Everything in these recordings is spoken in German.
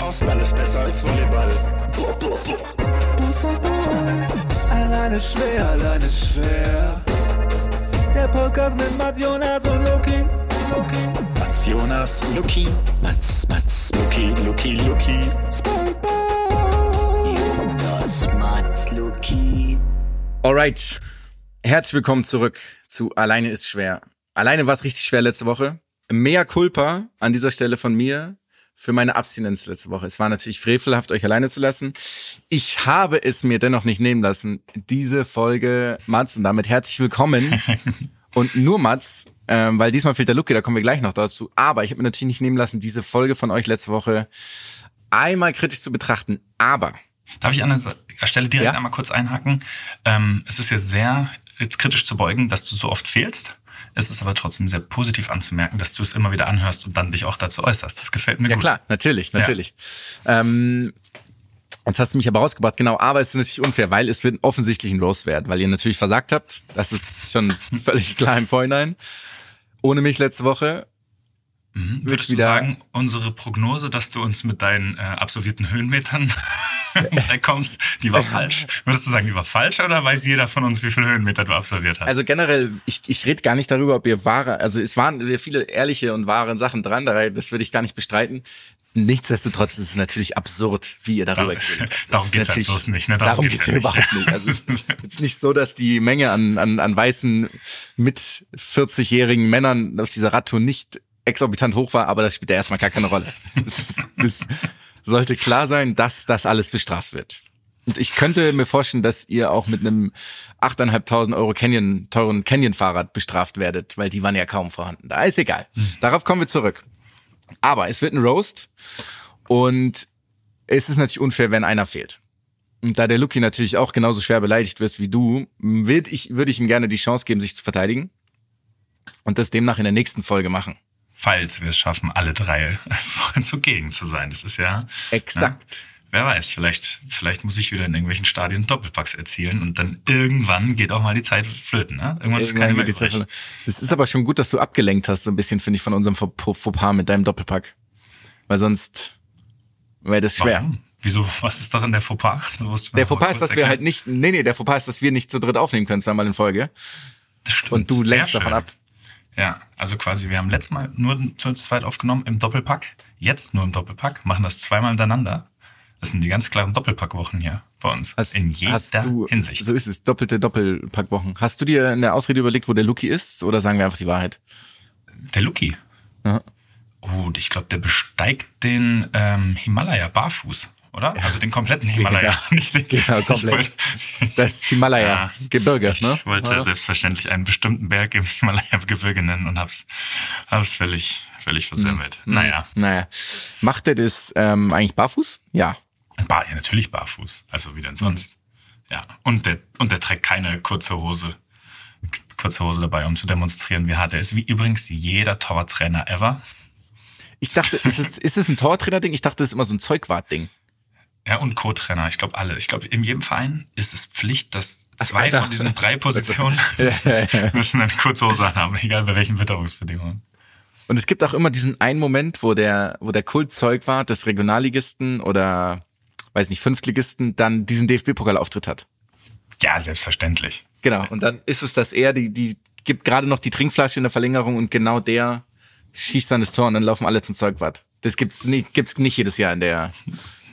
Faustball ist besser als Volleyball. Boah, boah, boah. Alleine schwer, alleine schwer. Der Podcast mit Mats Jonas und Loki. Loki. Mats Jonas, Luki, Mats, Mats, Luki, Luki, Luki. Jonas, Mats, Luki. Alright. Herzlich willkommen zurück zu Alleine ist schwer. Alleine war es richtig schwer letzte Woche. Mehr Culpa an dieser Stelle von mir für meine Abstinenz letzte Woche. Es war natürlich frevelhaft, euch alleine zu lassen. Ich habe es mir dennoch nicht nehmen lassen, diese Folge Mats und damit herzlich willkommen. und nur Mats, ähm, weil diesmal fehlt der Lucky, da kommen wir gleich noch dazu. Aber ich habe mir natürlich nicht nehmen lassen, diese Folge von euch letzte Woche einmal kritisch zu betrachten. Aber Darf ich an der Stelle direkt Ja. einmal kurz einhaken? Ähm, es ist ja sehr jetzt kritisch zu beugen, dass du so oft fehlst. Es ist aber trotzdem sehr positiv anzumerken, dass du es immer wieder anhörst und dann dich auch dazu äußerst. Das gefällt mir Ja gut. klar, natürlich, natürlich. Ähm, jetzt hast du mich aber rausgebracht, genau, aber es ist natürlich unfair, weil es wird offensichtlich ein Roast werden, weil ihr natürlich versagt habt. Das ist schon völlig klar im Vorhinein. Ohne mich letzte Woche. Mhm. Würdest du sagen, unsere Prognose, dass du uns mit deinen äh, absolvierten Höhenmetern wegkommst, die war falsch? Würdest du sagen, die war falsch oder weiß jeder von uns, wie viele Höhenmeter du absolviert hast? Also generell, ich, ich rede gar nicht darüber, ob ihr wahre, also es waren viele ehrliche und wahre Sachen dran, da- das würde ich gar nicht bestreiten. Nichtsdestotrotz ist es natürlich absurd, wie ihr darüber habt. Das darum geht's halt natürlich- bloß nicht, ne? Darum, Darum geht's geht's ja ja überhaupt nicht. Also es ist jetzt nicht so, dass die Menge an, an, an weißen mit 40-jährigen Männern auf dieser Radtour nicht exorbitant hoch war, aber das spielt ja erstmal gar keine Rolle. Es es sollte klar sein, dass das alles bestraft wird. Und ich könnte mir vorstellen, dass ihr auch mit einem 8.500 Euro Canyon, teuren Canyon-Fahrrad bestraft werdet, weil die waren ja kaum vorhanden. Da ist egal. Darauf kommen wir zurück. Aber es wird ein Roast und es ist natürlich unfair, wenn einer fehlt. Und da der Lucky natürlich auch genauso schwer beleidigt wird wie du, würde ich, würde ich ihm gerne die Chance geben, sich zu verteidigen und das demnach in der nächsten Folge machen. Falls wir es schaffen, alle drei zugegen zu sein. Das ist ja. Exakt. Wer weiß, vielleicht, vielleicht muss ich wieder in irgendwelchen Stadien Doppelpacks erzielen und dann irgendwann geht auch mal die Zeit flöten, ne? Irgendwann ist keine mehr übrig. Das ist aber schon gut, dass du abgelenkt hast, so ein bisschen, finde ich, von unserem Faux- Fauxpas mit deinem Doppelpack. Weil sonst wäre das schwer. Warum? Wieso, was ist daran der Fauxpas? Das Der Fauxpas ist, dass wir halt erklären. nicht, nee, nee, der Fauxpas ist, dass wir nicht zu dritt aufnehmen können, zweimal in Folge. Das stimmt, Und du lenkst davon ab. Ja, also quasi, wir haben letztes Mal nur zu zweit aufgenommen im Doppelpack, jetzt nur im Doppelpack, machen das zweimal hintereinander. Das sind die ganz klaren Doppelpackwochen hier bei uns. Hast, in jeder hast du, Hinsicht. So ist es, doppelte Doppelpackwochen. Hast du dir eine Ausrede überlegt, wo der Lucky ist, oder sagen wir einfach die Wahrheit? Der Luki. Ja. Oh, ich glaube, der besteigt den ähm, Himalaya barfuß, oder? Also den kompletten Himalaya. Nicht den, Genau, komplett. Ich wollt- Das Himalaya-Gebirge, ne? Ich wollte Ja. selbstverständlich einen bestimmten Berg im Himalaya-Gebirge nennen und hab's, hab's völlig, völlig versemmelt. Hm. Naja, Naja. Macht er das ähm, eigentlich barfuß? Ja. bar, ja, natürlich barfuß. Also wie denn sonst? Ja. Und der, und der trägt keine kurze Hose. Kurze Hose dabei, um zu demonstrieren, wie hart er ist. Wie übrigens jeder Torwarttrainer ever. Ich dachte, ist es, ist es ein Tortrainer-Ding? Ich dachte, das ist immer so ein Zeugwart-Ding. Ja, und Co-Trainer. Ich glaube alle. Ich glaube, in jedem Verein ist es Pflicht, dass zwei von diesen drei Positionen müssen eine kurze Hose haben, egal bei welchen Witterungsbedingungen. Und es gibt auch immer diesen einen Moment, wo der, wo der Kultzeugwart des Regionalligisten oder, weiß nicht, Fünftligisten dann diesen DFB-Pokalauftritt hat. Ja, selbstverständlich. Genau. Und dann ist es, dass er, die, die gibt gerade noch die Trinkflasche in der Verlängerung und genau der schießt dann das Tor und dann laufen alle zum Zeugwart. Das gibt's nicht, gibt's nicht jedes Jahr in der,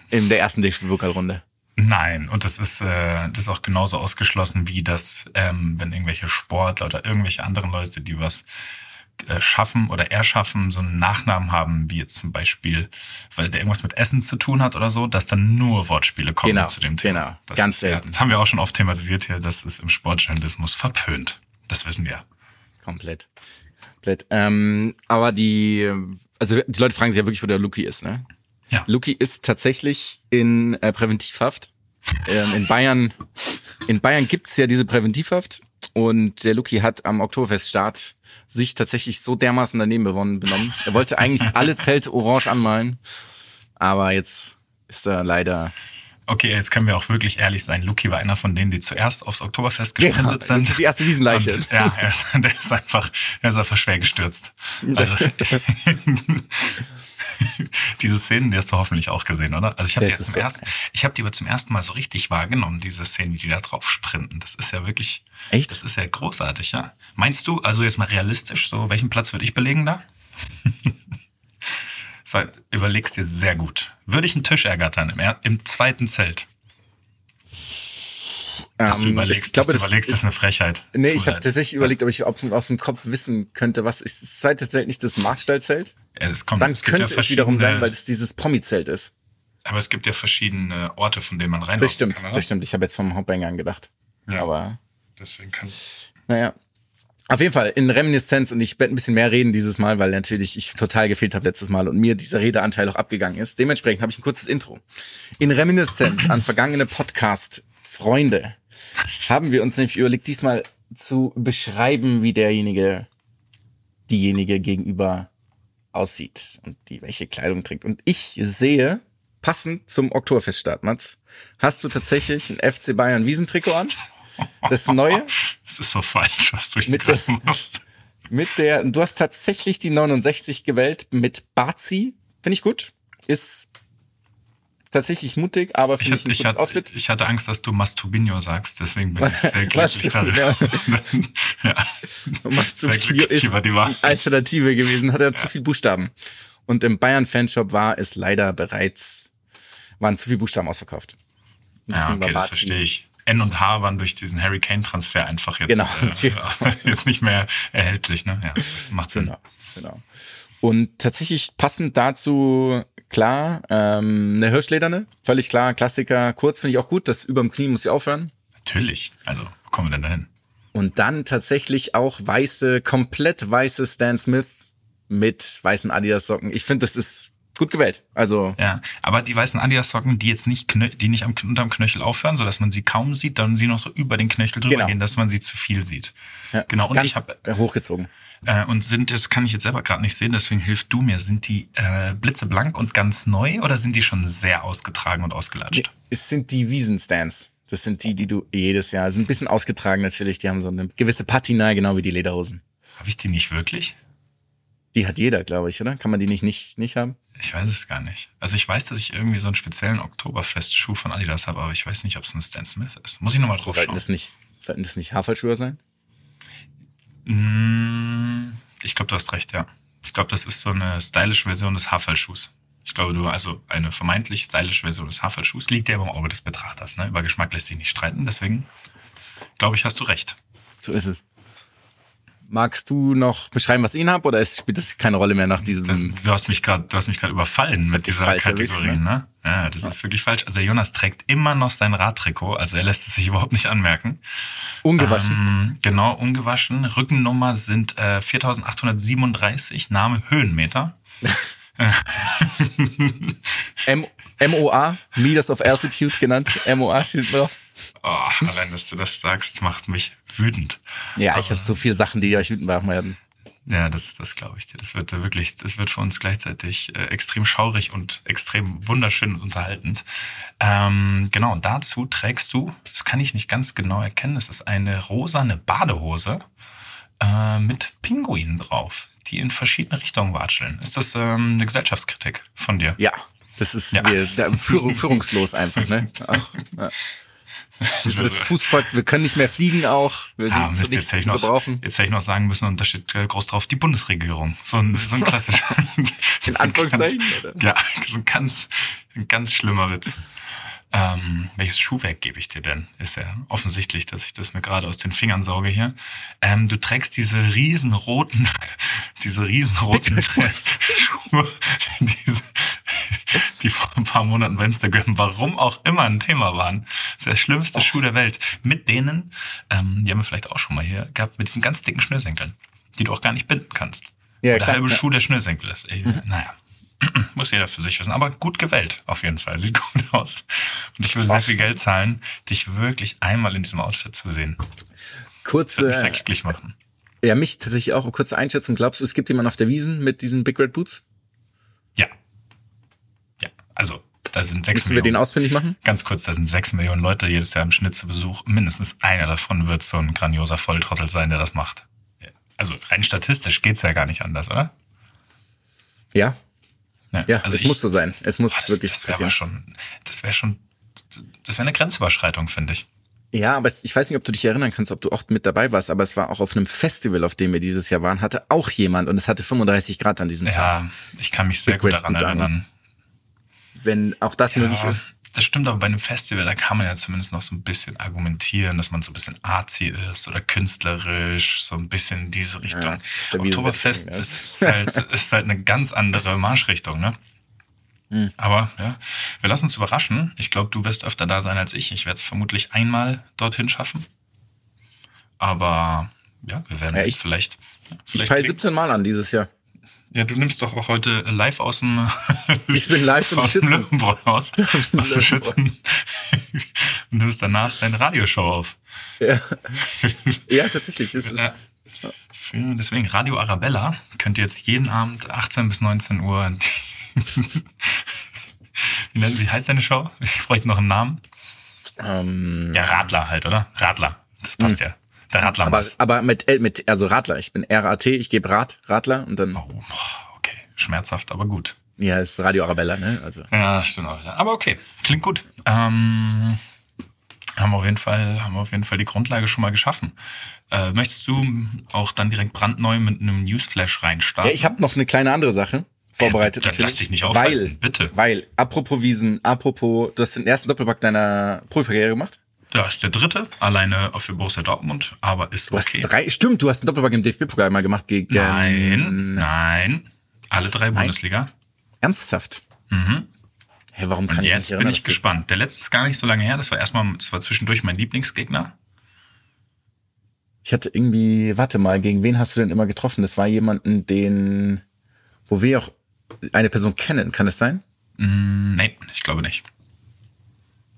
in der ersten DFB-Pokalrunde. Nein, und das ist, äh, das ist auch genauso ausgeschlossen wie das, ähm, wenn irgendwelche Sportler oder irgendwelche anderen Leute, die was äh, schaffen oder erschaffen, so einen Nachnamen haben, wie jetzt zum Beispiel, weil der irgendwas mit Essen zu tun hat oder so, dass dann nur Wortspiele kommen Genau, zu dem Thema. genau. Das Ganz ist, ja, selten. das haben wir auch schon oft thematisiert hier, das ist im Sportjournalismus verpönt. Das wissen wir. Komplett. Komplett. Ähm, aber die, also die Leute fragen sich ja wirklich, wo der Luki ist, ne? Ja. Luki ist tatsächlich in äh, Präventivhaft. Ähm, in Bayern, in Bayern gibt's ja diese Präventivhaft und der Luki hat am Oktoberfeststart sich tatsächlich so dermaßen daneben bewonnen, benommen. Er wollte eigentlich alle Zelte orange anmalen, aber jetzt ist er leider Okay, jetzt können wir auch wirklich ehrlich sein. Luki war einer von denen, die zuerst aufs Oktoberfest gesprintet Genau, sind. das ist die erste Wiesenleiche. Und, ja, er ist, der ist einfach, er ist einfach schwer gestürzt. Also, Diese Szenen, die hast du hoffentlich auch gesehen, oder? Also ich habe die ja zum so- ersten, ich habe die aber zum ersten Mal so richtig wahrgenommen, diese Szenen, die da drauf sprinten. Das ist ja wirklich, Echt? das ist ja großartig, ja. Meinst du, also jetzt mal realistisch, so welchen Platz würde ich belegen da? Sag, überlegst dir sehr gut. Würde ich einen Tisch ergattern im, im zweiten Zelt? Dass du Ähm, überlegst, ich glaube, dass du das überlegst, ist, ist- eine Frechheit. Nee, ich habe tatsächlich überlegt, ob ich aus dem Kopf wissen könnte, was ist das zweite Zelt nicht das Marktstallzelt? Ja, es kommt, Dann es könnte ja es wiederum sein, weil es dieses Promi-Zelt ist. Aber es gibt ja verschiedene Orte, von denen man rein Das stimmt, kann, das stimmt. Ich habe jetzt vom Haupteingang gedacht. Ja. Aber Deswegen kann naja. Auf jeden Fall in Reminiszenz und ich werde ein bisschen mehr reden dieses Mal, weil natürlich ich total gefehlt habe letztes Mal und mir dieser Redeanteil auch abgegangen ist. Dementsprechend habe ich ein kurzes Intro. In Reminiszenz an vergangene Podcast-Freunde haben wir uns nämlich überlegt, diesmal zu beschreiben, wie derjenige, diejenige gegenüber aussieht und die welche Kleidung trägt. Und ich sehe, passend zum Oktoberfeststart, Mats, hast du tatsächlich ein FC Bayern Wiesentrikot an? Das neue? Das ist so falsch, was du hier Mit der- machst. Mit der, du hast tatsächlich die 69 gewählt mit Bazi. Finde ich gut. Ist tatsächlich mutig, aber Ich, finde ich hatte, ein ich, gutes hatte, Outfit. ich hatte Angst, dass du Masturbinho sagst, deswegen bin ich sehr glücklich darüber. ja. Glücklich ist die. Alternative gewesen, hat er zu viel Buchstaben. Und im Bayern-Fanshop war es leider bereits, waren zu viele Buchstaben ausverkauft. Ja, okay, das verstehe ich. N und H waren durch diesen Harry Kane-Transfer einfach jetzt, Genau. äh, jetzt nicht mehr erhältlich. Ne? Ja, das macht Sinn. Genau, genau. Und tatsächlich passend dazu, klar, ähm, eine Hirschlederne, völlig klar, Klassiker, kurz finde ich auch gut, das überm Knie muss ja aufhören. Natürlich. Also, wo kommen wir denn dahin? Und dann tatsächlich auch weiße, komplett weiße Stan Smith mit weißen Adidas-Socken. Ich finde, das ist gut gewählt. Also, Ja, aber die weißen Adidas-Socken, die jetzt nicht, die nicht am, unterm Knöchel aufhören, so dass man sie kaum sieht, dann sie noch so über den Knöchel drüber Genau. gehen, dass man sie zu viel sieht. ja, genau, und ich habe hochgezogen. Äh, und sind, das kann ich jetzt selber gerade nicht sehen, deswegen hilft du mir. Sind die äh, blitzeblank und ganz neu oder sind die schon sehr ausgetragen und ausgelatscht? Es sind die Wiesenstans. Das sind die, die du jedes Jahr, sind ein bisschen ausgetragen natürlich. Die haben so eine gewisse Patina, genau wie die Lederhosen. Habe ich die nicht wirklich? Die hat jeder, glaube ich, oder? Kann man die nicht, nicht, nicht haben? Ich weiß es gar nicht. Also ich weiß, dass ich irgendwie so einen speziellen Oktoberfest-Schuh von Adidas habe, aber ich weiß nicht, ob es ein Stan Smith ist. Muss ich nochmal drauf Sollten schauen. das nicht, sollten das nicht Haferschuhe sein? Mm, Ich glaube, du hast recht, ja. Ich glaube, das ist so eine stylische Version des Haferlschuhs. Ich glaube, du, also eine vermeintlich stylische Version des Haferlschuhs liegt ja immer im Auge des Betrachters. Ne? Über Geschmack lässt sich nicht streiten, deswegen glaube ich, hast du recht. So ist es. Magst du noch beschreiben, was ich ihn hab, oder spielt das keine Rolle mehr nach diesem? Das, du hast mich gerade, du hast mich gerade überfallen mit dieser Kategorie, erwischt, ne? Ja, das ist wirklich falsch. Also der Jonas trägt immer noch sein Radtrikot, also er lässt es sich überhaupt nicht anmerken. ungewaschen. Ähm, genau, ungewaschen. Rückennummer sind äh, 4837, Name Höhenmeter. MOA, Meters of Altitude genannt. MOA steht drauf. Oh, allein, dass du das sagst, macht mich wütend. Ja, ich habe so viele Sachen, die euch wütend machen werden. Ja, das, das glaube ich dir. Das wird äh, wirklich, das wird für uns gleichzeitig äh, extrem schaurig und extrem wunderschön und unterhaltend. Ähm, genau, dazu trägst du, das kann ich nicht ganz genau erkennen, es ist eine rosane Badehose äh, mit Pinguinen drauf, die in verschiedene Richtungen watscheln. Ist das ähm, eine Gesellschaftskritik von dir? Ja, das ist Ja. Wir, da, führung, führungslos einfach, ne? Ach, ja. Das, das Fußvolk, wir können nicht mehr fliegen auch. Wir Ah, sind Mist, jetzt hätte ich noch, gebrauchen. jetzt hätte ich noch sagen müssen, und da steht äh, groß drauf, die Bundesregierung. So ein, so ein klassischer. In Anführungszeichen, oder? ja, so ein ganz, ein ganz schlimmer Witz. Ähm, welches Schuhwerk gebe ich dir denn? Ist ja offensichtlich, dass ich das mir gerade aus den Fingern sauge hier. Ähm, du trägst diese riesenroten, diese riesenroten Schuhe, diese, die vor ein paar Monaten bei Instagram, warum auch immer ein Thema waren. Das ist der schlimmste Schuh der Welt. Mit denen, ähm, die haben wir vielleicht auch schon mal hier gehabt, mit diesen ganz dicken Schnürsenkeln, die du auch gar nicht binden kannst. Ja, der klar, halbe ja. Schuh der Schnürsenkel ist. Ey, Naja. Muss jeder für sich wissen. Aber gut gewählt, auf jeden Fall. Sieht gut aus. Und ich würde sehr viel Geld zahlen, dich wirklich einmal in diesem Outfit zu sehen. Kurze, Mich sehr glücklich machen. ja, mich tatsächlich auch, kurze Einschätzung. Glaubst du, es gibt jemanden auf der Wiesen mit diesen Big Red Boots? Ja. Ja. Also, da sind sechs Müssen wir den Millionen. ausfindig machen? Ganz kurz, da sind sechs Millionen Leute jedes Jahr im Schnitt zu Besuch. Mindestens einer davon wird so ein grandioser Volltrottel sein, der das macht. Ja. Also rein statistisch geht's ja gar nicht anders, oder? Ja. Ja, Ja, also es ich- muss so sein. Es muss Boah, das, wirklich das wäre passieren. schon, das wäre schon, das wäre eine Grenzüberschreitung, finde ich. Ja, aber ich weiß nicht, ob du dich erinnern kannst, ob du auch mit dabei warst, aber es war auch auf einem Festival, auf dem wir dieses Jahr waren, hatte auch jemand und es hatte 35 Grad an diesem Tag. Ja, ich kann mich sehr Big gut daran erinnern. Wenn auch das möglich Ja, ist. das stimmt, aber bei einem Festival, da kann man ja zumindest noch so ein bisschen argumentieren, dass man so ein bisschen artsy ist oder künstlerisch, so ein bisschen in diese Richtung. Ja, Oktoberfest deswegen, ist halt, ist halt eine ganz andere Marschrichtung, ne? Hm. Aber ja, wir lassen uns überraschen. Ich glaube, du wirst öfter da sein als ich. Ich werde es vermutlich einmal dorthin schaffen. Aber ja, wir werden Ja, jetzt ich- vielleicht. ja, Ich vielleicht peil gelingt- 17 Mal an dieses Jahr. Ja, du nimmst doch auch heute live aus dem. Ich bin live im aus dem Schützen. Löwenbräuhaus. Aus dem Schützen. Und nimmst danach deine Radioshow auf. Ja, ja tatsächlich. Es ist, Ja. Für- Deswegen Radio Arabella könnt ihr jetzt jeden Abend 18 bis 19 Uhr. wie, nennt, wie heißt deine Show? Ich bräuchte noch einen Namen. ähm, Ja, Radler halt, oder? Radler. Das passt ja. Der Radler. aber, aber mit, L- mit, also Radler. Ich bin RAT, ich gebe Rad, Radler und dann, oh, okay. Schmerzhaft, aber gut. ja, ist Radio Arabella, ne? Also, Ja, stimmt auch. wieder. Aber okay, klingt gut. Ähm, haben wir auf jeden Fall, haben wir auf jeden Fall die Grundlage schon mal geschaffen. Äh, möchtest du auch dann direkt brandneu mit einem Newsflash reinstarten? Ja, ich habe noch eine kleine andere Sache vorbereitet. dann natürlich. lass dich nicht Weil, aufhalten, bitte. Weil, apropos Wiesen, apropos, du hast den ersten Doppelpack deiner Profikarriere gemacht. Ja, ist der dritte, alleine für Borussia Dortmund, aber ist Du hast okay. drei, stimmt, du hast einen Doppelpack im DFB-Pokal mal gemacht gegen, Nein, nein. Alle drei Bundesliga. ernsthaft. Mhm. Hey, warum kann ich mich Jetzt nicht bin erinnern? ich gespannt. Der letzte ist gar nicht so lange her. Das war erstmal, das war zwischendurch mein Lieblingsgegner. Ich hatte irgendwie, warte mal, gegen wen hast du denn immer getroffen? Das war jemanden, den, wo wir auch eine Person kennen, kann es sein? Hm, Nee, ich glaube nicht.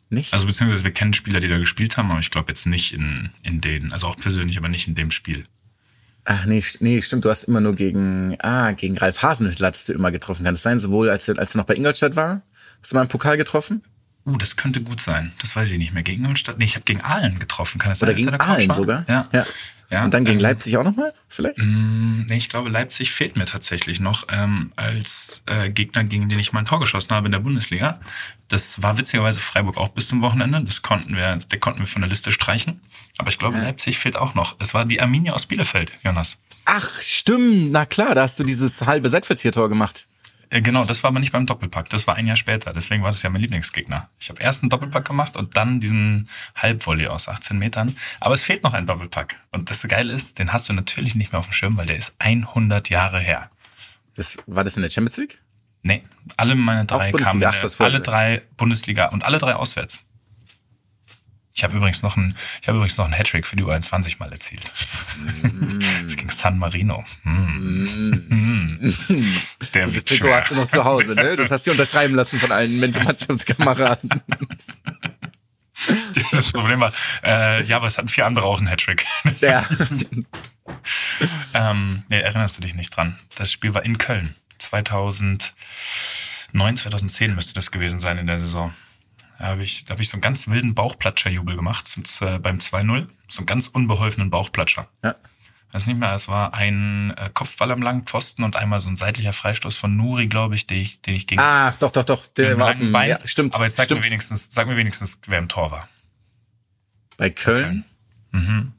Nicht? Also beziehungsweise wir kennen Spieler, die da gespielt haben, aber ich glaube jetzt nicht in, in denen. Also auch persönlich, aber nicht in dem Spiel. Ach nee, nee, stimmt, du hast immer nur gegen, ah, gegen Ralf Hasenhüttl hattest du immer getroffen. Kann es sein? Sowohl als als er noch bei Ingolstadt war? Hast du mal im Pokal getroffen? Uh, das könnte gut sein. Das weiß ich nicht mehr. Gegen Ingolstadt? Nee, ich habe gegen Aalen getroffen. Kann das Oder sein, dass gegen Aalen sogar? Ja. ja. Ja, Und dann gegen ähm, Leipzig auch nochmal? Vielleicht? Nee, ich glaube, Leipzig fehlt mir tatsächlich noch ähm, als äh, Gegner, gegen den ich mein Tor geschossen habe in der Bundesliga. Das war witzigerweise Freiburg auch bis zum Wochenende. Das konnten wir, der konnten wir von der Liste streichen. Aber ich glaube, Leipzig fehlt auch noch. Es war die Arminia aus Bielefeld, Jonas. Ach, stimmt. Na klar, da hast du dieses halbe Seitfeldtiertor gemacht. Äh, genau, das war aber nicht beim Doppelpack. Das war ein Jahr später. Deswegen war das ja mein Lieblingsgegner. Ich habe erst einen Doppelpack gemacht und dann diesen Halbvolley aus 18 Metern. Aber es fehlt noch ein Doppelpack. Und das Geile ist, den hast du natürlich nicht mehr auf dem Schirm, weil der ist 100 Jahre her. Das, war das in der Champions League? Nee, alle meine drei kamen, alle drei Bundesliga und alle drei auswärts. Ich habe übrigens noch ein, ich habe übrigens noch einen Hattrick für die U21 mal erzielt. Mm. Das ging San Marino. Mm. Der Das Trikot hast du noch zu Hause, ne? Das hast du unterschreiben lassen von allen Mannschaftskameraden. Das Problem war, äh, ja, aber es hatten vier andere auch einen Hattrick. Ja. ähm, nee, erinnerst du dich nicht dran? Das Spiel war in Köln. 2009, 2010 müsste das gewesen sein in der Saison. Da habe ich, da habe ich so einen ganz wilden Bauchplatscherjubel gemacht zum, Z- beim 2-0. So einen ganz unbeholfenen Bauchplatscher. ja. Weiß nicht mehr, es war ein äh, Kopfball am langen Pfosten und einmal so ein seitlicher Freistoß von Nuri, glaube ich, den ich, den ich gegen Ach, doch, doch, doch. Der war langen Bein. ja, stimmt. Aber jetzt sag stimmt. mir wenigstens, sag mir wenigstens, wer im Tor war. Bei Köln. Mhm.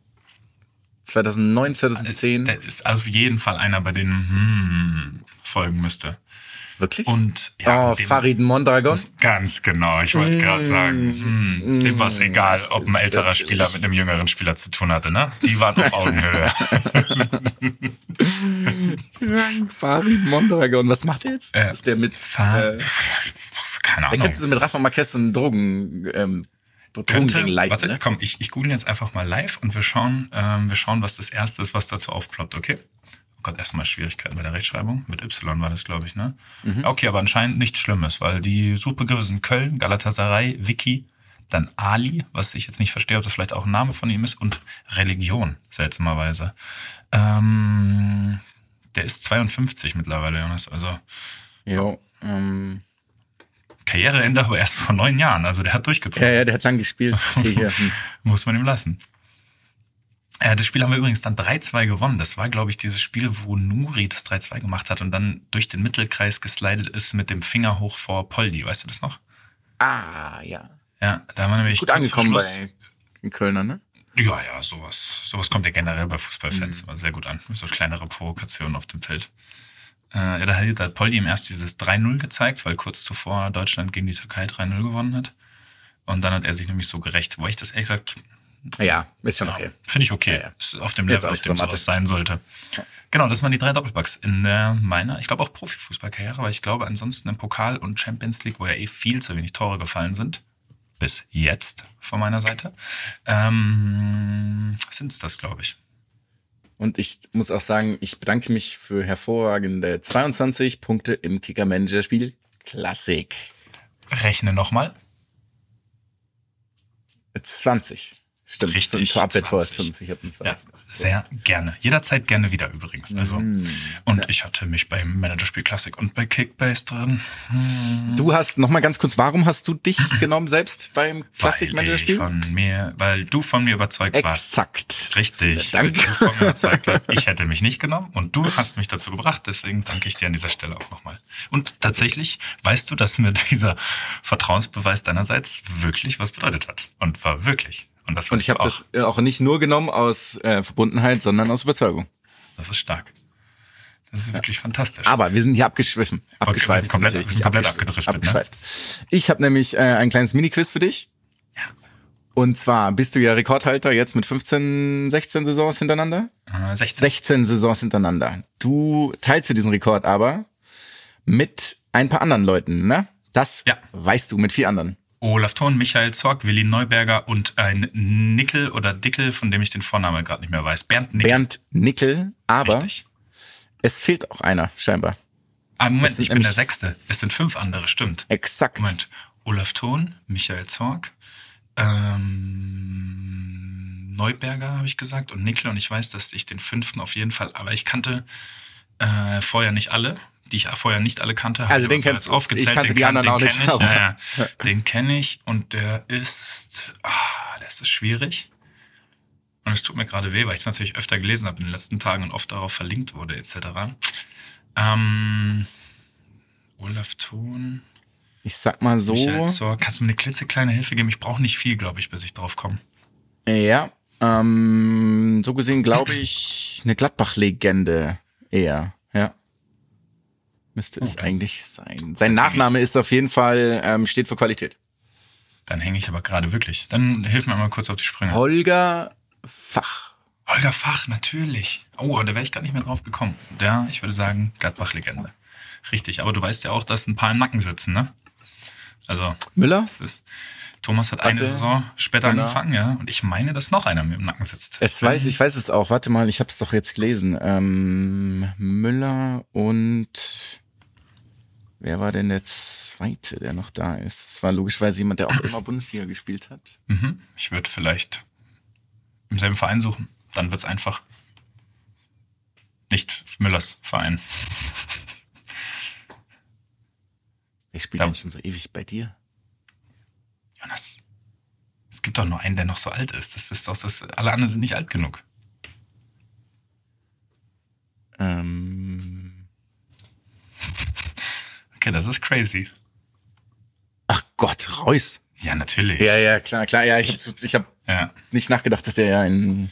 2009, Ist, 2010. der ist auf jeden Fall einer, bei dem hm, folgen müsste. Wirklich? Und ja, oh, dem, Farid Mondragon. ganz genau, ich wollte es gerade sagen. Hm, dem war es egal, das ob ein älterer wirklich- Spieler mit einem jüngeren Spieler zu tun hatte, ne? Die waren auf Augenhöhe. Farid Mondragon. Was macht er jetzt? Äh, ist der mit, Fa- äh, Keine der Ahnung. kennt sie mit Rafa Marquez und Drogen, ähm, Könnte, Drogen leiten, warte, ne? komm, ich, ich google jetzt einfach mal live und wir schauen, ähm, wir schauen, was das erste ist, was dazu aufploppt, okay? Oh Gott, erstmal Schwierigkeiten bei der Rechtschreibung. Mit Y war das, glaube ich, ne? Mhm. Okay, aber anscheinend nichts Schlimmes, weil die Suchbegriffe sind Köln, Galatasaray, Wiki, dann Ali, was ich jetzt nicht verstehe, ob das vielleicht auch ein Name von ihm ist, und Religion, seltsamerweise. Ähm, der ist 52 mittlerweile, Jonas. Also Jo, ähm, Karriereende aber erst vor neun Jahren. Also der hat durchgezogen. ja, ja, der hat lang gespielt. Muss man ihm lassen. Äh, das Spiel haben wir übrigens dann 3-2 gewonnen. Das war, glaube ich, dieses Spiel, wo Nuri das 3-2 gemacht hat und dann durch den Mittelkreis geslidet ist mit dem Finger hoch vor Poldi. Weißt du das noch? Ah, ja. Ja, da haben wir nämlich Gut angekommen bei den Kölnern, ne? Ja, ja, sowas. Sowas kommt ja generell bei Fußballfans Mhm. immer sehr gut an. So kleinere Provokationen auf dem Feld. Äh, ja, da hat, da hat Poldi ihm erst dieses 3-0 gezeigt, weil kurz zuvor Deutschland gegen die Türkei 3-0 gewonnen hat. Und dann hat er sich nämlich so gerecht, wo ich das ehrlich gesagt, Ja, ist schon okay. finde ich okay. Ja, ja. Ist auf dem Level, auf dem sowas sein sollte. Genau, das waren die drei Doppelpacks in äh, meiner, ich glaube auch Profifußballkarriere, weil ich glaube ansonsten im Pokal und Champions League, wo ja eh viel zu wenig Tore gefallen sind, bis jetzt von meiner Seite, ähm, sind es das, glaube ich. Und ich muss auch sagen, ich bedanke mich für hervorragende 22 Punkte im Kicker-Manager-Spiel. Klassik. Rechne nochmal. 20. Stimmt. Richtig, Ein Torabwehrtor ist 20. 5. Ich habe Ja, sehr gerne. Jederzeit gerne wieder übrigens. Also, und ich hatte mich beim Managerspiel Classic und bei Kickbase drin. Du hast, noch mal ganz kurz, warum hast du dich genommen selbst beim Weil ich Klassik-Manager-Spiel? von mir, weil du von mir überzeugt warst. Exakt. Richtig. Weil Danke. du von mir überzeugt hast, ich hätte mich nicht genommen und du hast mich dazu gebracht. Deswegen danke ich dir an dieser Stelle auch nochmal. Und tatsächlich weißt du, dass mir dieser Vertrauensbeweis deinerseits wirklich was bedeutet hat. Und zwar wirklich. Und das Und ich habe das auch nicht nur genommen aus äh, Verbundenheit, sondern aus Überzeugung. Das ist stark. Das ist wirklich fantastisch. Aber wir sind hier abgeschwiffen. wir Abgeschweift. sind komplett- wir sind komplett abgedriftet, ne? Abgeschweift. Ich habe nämlich äh, ein kleines Mini-Quiz für dich. Ja. Und zwar bist du ja Rekordhalter jetzt mit 15, 16 Saisons hintereinander. Äh, 16. 16 Saisons hintereinander. Du teilst dir diesen Rekord aber mit ein paar anderen Leuten, ne? Das Ja. weißt du mit vier anderen. Olaf Thon, Michael Zorg, Willi Neuberger und ein Nickel oder Dickel, von dem ich den Vornamen gerade nicht mehr weiß. Bernd Nickel. Bernd Nickel, aber Richtig. es fehlt auch einer, scheinbar. Ah, Moment, ich bin der Sechste. Es sind fünf andere, stimmt. Exakt. Moment. Olaf Thon, Michael Zorg, ähm, Neuberger habe ich gesagt und Nickel und ich weiß, dass ich den fünften auf jeden Fall, aber ich kannte äh, vorher nicht alle, die ich vorher nicht alle kannte. Also den kennst du. aufgezählt. Ich kannte den die anderen den auch nicht, Ich. Ja, ja. Den kenne ich und der ist, ah, das ist schwierig. Und es tut mir gerade weh, weil ich es natürlich öfter gelesen habe in den letzten Tagen und oft darauf verlinkt wurde, etc. Ähm, Olaf Thon. Ich sag mal so. Kannst du mir eine klitzekleine Hilfe geben? Ich brauche nicht viel, glaube ich, bis ich drauf komme. Ja, ähm, so gesehen glaube ich eine Gladbach-Legende eher, ja. Müsste es Okay. eigentlich sein. Sein Nachname ist auf jeden Fall, ähm, steht für Qualität. Dann hänge ich aber gerade wirklich. Dann hilf mir mal kurz auf die Sprünge. Holger Fach. Holger Fach, natürlich. Oh, da wäre ich gar nicht mehr drauf gekommen. Ja, ich würde sagen, Gladbach-Legende. Richtig, aber du weißt ja auch, dass ein paar im Nacken sitzen, ne? Also, Müller? das ist, Thomas hat eine Warte. Saison später Genau. angefangen, ja. Und ich meine, dass noch einer mir im Nacken sitzt. Es weiß, ich weiß es auch. Warte mal, ich habe es doch jetzt gelesen. Ähm, Müller und wer war denn der zweite, der noch da ist? Es war logischerweise jemand, der auch immer Bundesliga gespielt hat. Mhm. Ich würde vielleicht im selben Verein suchen. Dann wird's einfach. Nicht Müllers Verein. Ich spiele schon so ewig bei dir. Jonas, es gibt doch nur einen, der noch so alt ist. Das ist doch das. Alle anderen sind nicht alt genug. Ähm, Okay, das ist crazy. ach Gott, Reus. Ja, natürlich. Ja, ja, klar, klar. Ja, ich habe ich hab Ja. nicht nachgedacht, dass der ja in,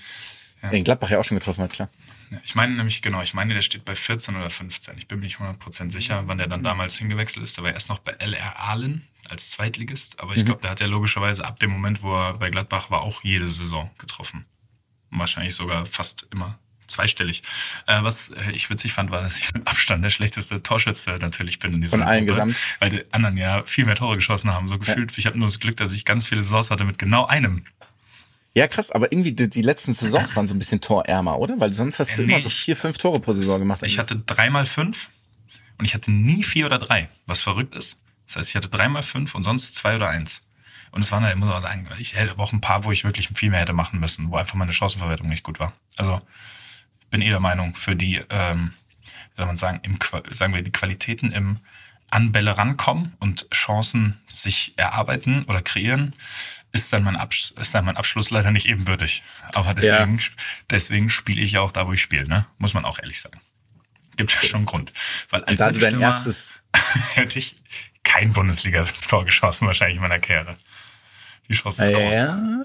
in Gladbach ja auch schon getroffen hat, klar. Ja, Ich meine nämlich, genau, ich meine, der steht bei 14 oder 15. Ich bin mir nicht 100% sicher, wann der dann damals hingewechselt ist. Der war erst noch bei LR Ahlen als Zweitligist. Aber ich glaube, der hat ja logischerweise ab dem Moment, wo er bei Gladbach war, auch jede Saison getroffen. Wahrscheinlich sogar fast immer zweistellig. Äh, was äh, ich witzig fand, war, dass ich mit Abstand der schlechteste Torschütze natürlich bin in dieser Von allen Gruppe, gesamt? Weil die anderen ja viel mehr Tore geschossen haben. So gefühlt, ich habe nur das Glück, dass ich ganz viele Saisons hatte mit genau einem. Ja, krass, aber irgendwie die, die letzten Saisons waren so ein bisschen torärmer, oder? Weil sonst hast du Äh, immer nee, so ich- vier, fünf Tore pro Saison gemacht. Ich hatte dreimal fünf und ich hatte nie vier oder drei, was verrückt ist. Das heißt, ich hatte dreimal fünf und sonst zwei oder eins. Und es waren halt, ich muss auch sagen, ich hätte aber auch ein paar, wo ich wirklich viel mehr hätte machen müssen, wo einfach meine Chancenverwertung nicht gut war. Also ich bin eh der Meinung, für die, ähm, wie soll man sagen, im, sagen wir, die Qualitäten im an Bälle rankommen und Chancen sich erarbeiten oder kreieren, ist dann mein, Absch ist dann mein Abschluss leider nicht ebenbürtig. Aber deswegen, deswegen spiele ich ja auch da, wo ich spiele, ne? Muss man auch ehrlich sagen. Gibt ja schon einen Grund. Weil als da du dein erstes, hätte ich kein Bundesliga-Tor geschossen, wahrscheinlich in meiner Karriere. Die Chance ist groß. ja,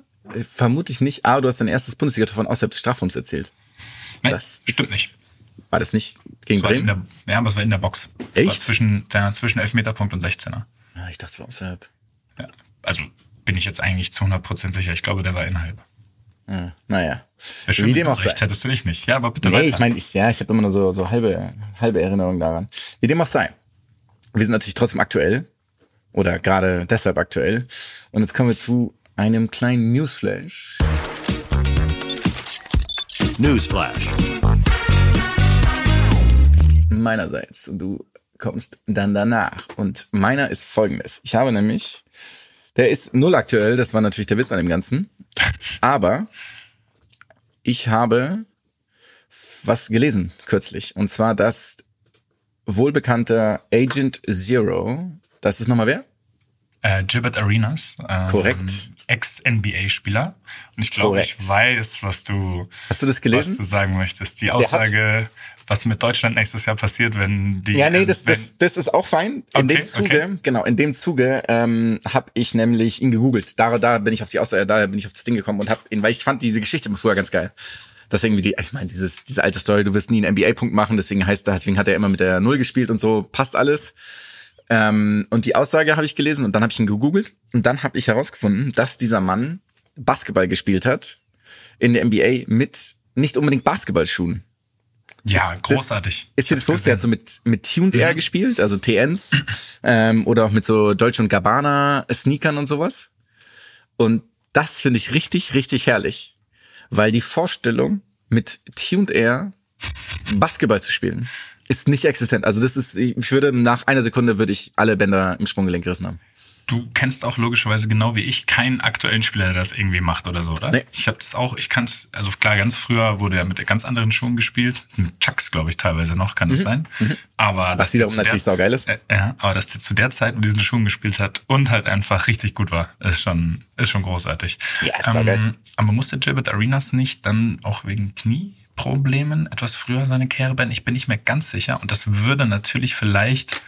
vermute ich nicht, aber du hast dein erstes Bundesliga-Tor von außerhalb des Strafraums erzählt. Nein, das stimmt nicht. War das nicht gegen war in Bremen? der, ja, aber es war in der Box. War Echt? zwischen, ja, zwischen Elfmeterpunkt und 16er. Ja, ich dachte, es war außerhalb. Ja. Also bin ich jetzt eigentlich zu 100% sicher. Ich glaube, der war innerhalb. Ja, naja. Wäre schön, Wie dem auch sei. recht hättest du nicht nicht. Ja, aber bitte Nee, weiter. ich meine, ich, ja, ich habe immer nur so, so halbe, halbe Erinnerungen daran. Wie dem auch sei. Wir sind natürlich trotzdem aktuell. Oder gerade deshalb aktuell. Und jetzt kommen wir zu einem kleinen Newsflash. Newsflash. meinerseits und du kommst dann danach. Und meiner ist folgendes. Ich habe nämlich, der ist null aktuell, das war natürlich der Witz an dem Ganzen. Aber ich habe was gelesen kürzlich. Und zwar, dass wohlbekannter Agent Zero, das ist nochmal wer? Äh, Gibbet Arenas. Ähm, Korrekt. Ex-NBA-Spieler. Und ich glaube, ich weiß, was du, Hast du das was gelesen? du sagen möchtest. Die Aussage, was mit Deutschland nächstes Jahr passiert, wenn die. Ja, nee, ähm, das, das, das ist auch fein. In Okay, dem Zuge, okay. genau, in dem Zuge ähm, habe ich nämlich ihn gegoogelt. Da, da bin ich auf die Aussage, da bin ich auf das Ding gekommen und habe ihn, weil ich fand diese Geschichte früher ganz geil. Das irgendwie die, ich meine, dieses, diese alte Story, du wirst nie einen NBA-Punkt machen, deswegen heißt, deswegen hat er immer mit der Null gespielt und so, passt alles. Ähm, und die Aussage habe ich gelesen und dann habe ich ihn gegoogelt und dann habe ich herausgefunden, dass dieser Mann Basketball gespielt hat in der NBA mit nicht unbedingt Basketballschuhen. ja, Das- großartig. Ist dir das bewusst? Der hat so mit, mit Tuned Mhm. Air gespielt, also TNs, ähm, oder auch mit so Deutsche und Gabbana Sneakern und sowas. Und das finde ich richtig, richtig herrlich. Weil die Vorstellung, mit Tuned Air Basketball zu spielen, ist nicht existent. Also das ist, ich würde nach einer Sekunde würde ich alle Bänder im Sprunggelenk gerissen haben. Du kennst auch logischerweise genau wie ich keinen aktuellen Spieler, der das irgendwie macht oder so, oder? Nee. Ich habe das auch, ich kann's, also klar, ganz früher wurde er mit ganz anderen Schuhen gespielt. Mit Chucks, glaube ich, teilweise noch, kann das sein. Aber Mhm. Was dass wiederum natürlich der- saugeil ist. Äh, ja, aber dass der zu der Zeit mit diesen Schuhen gespielt hat und halt einfach richtig gut war, ist schon, ist schon großartig. Ja, ist saugeil. aber musste Gilbert Arenas nicht dann auch wegen Knieproblemen etwas früher seine Karriere beenden? Ich bin nicht mehr ganz sicher. Und das würde natürlich vielleicht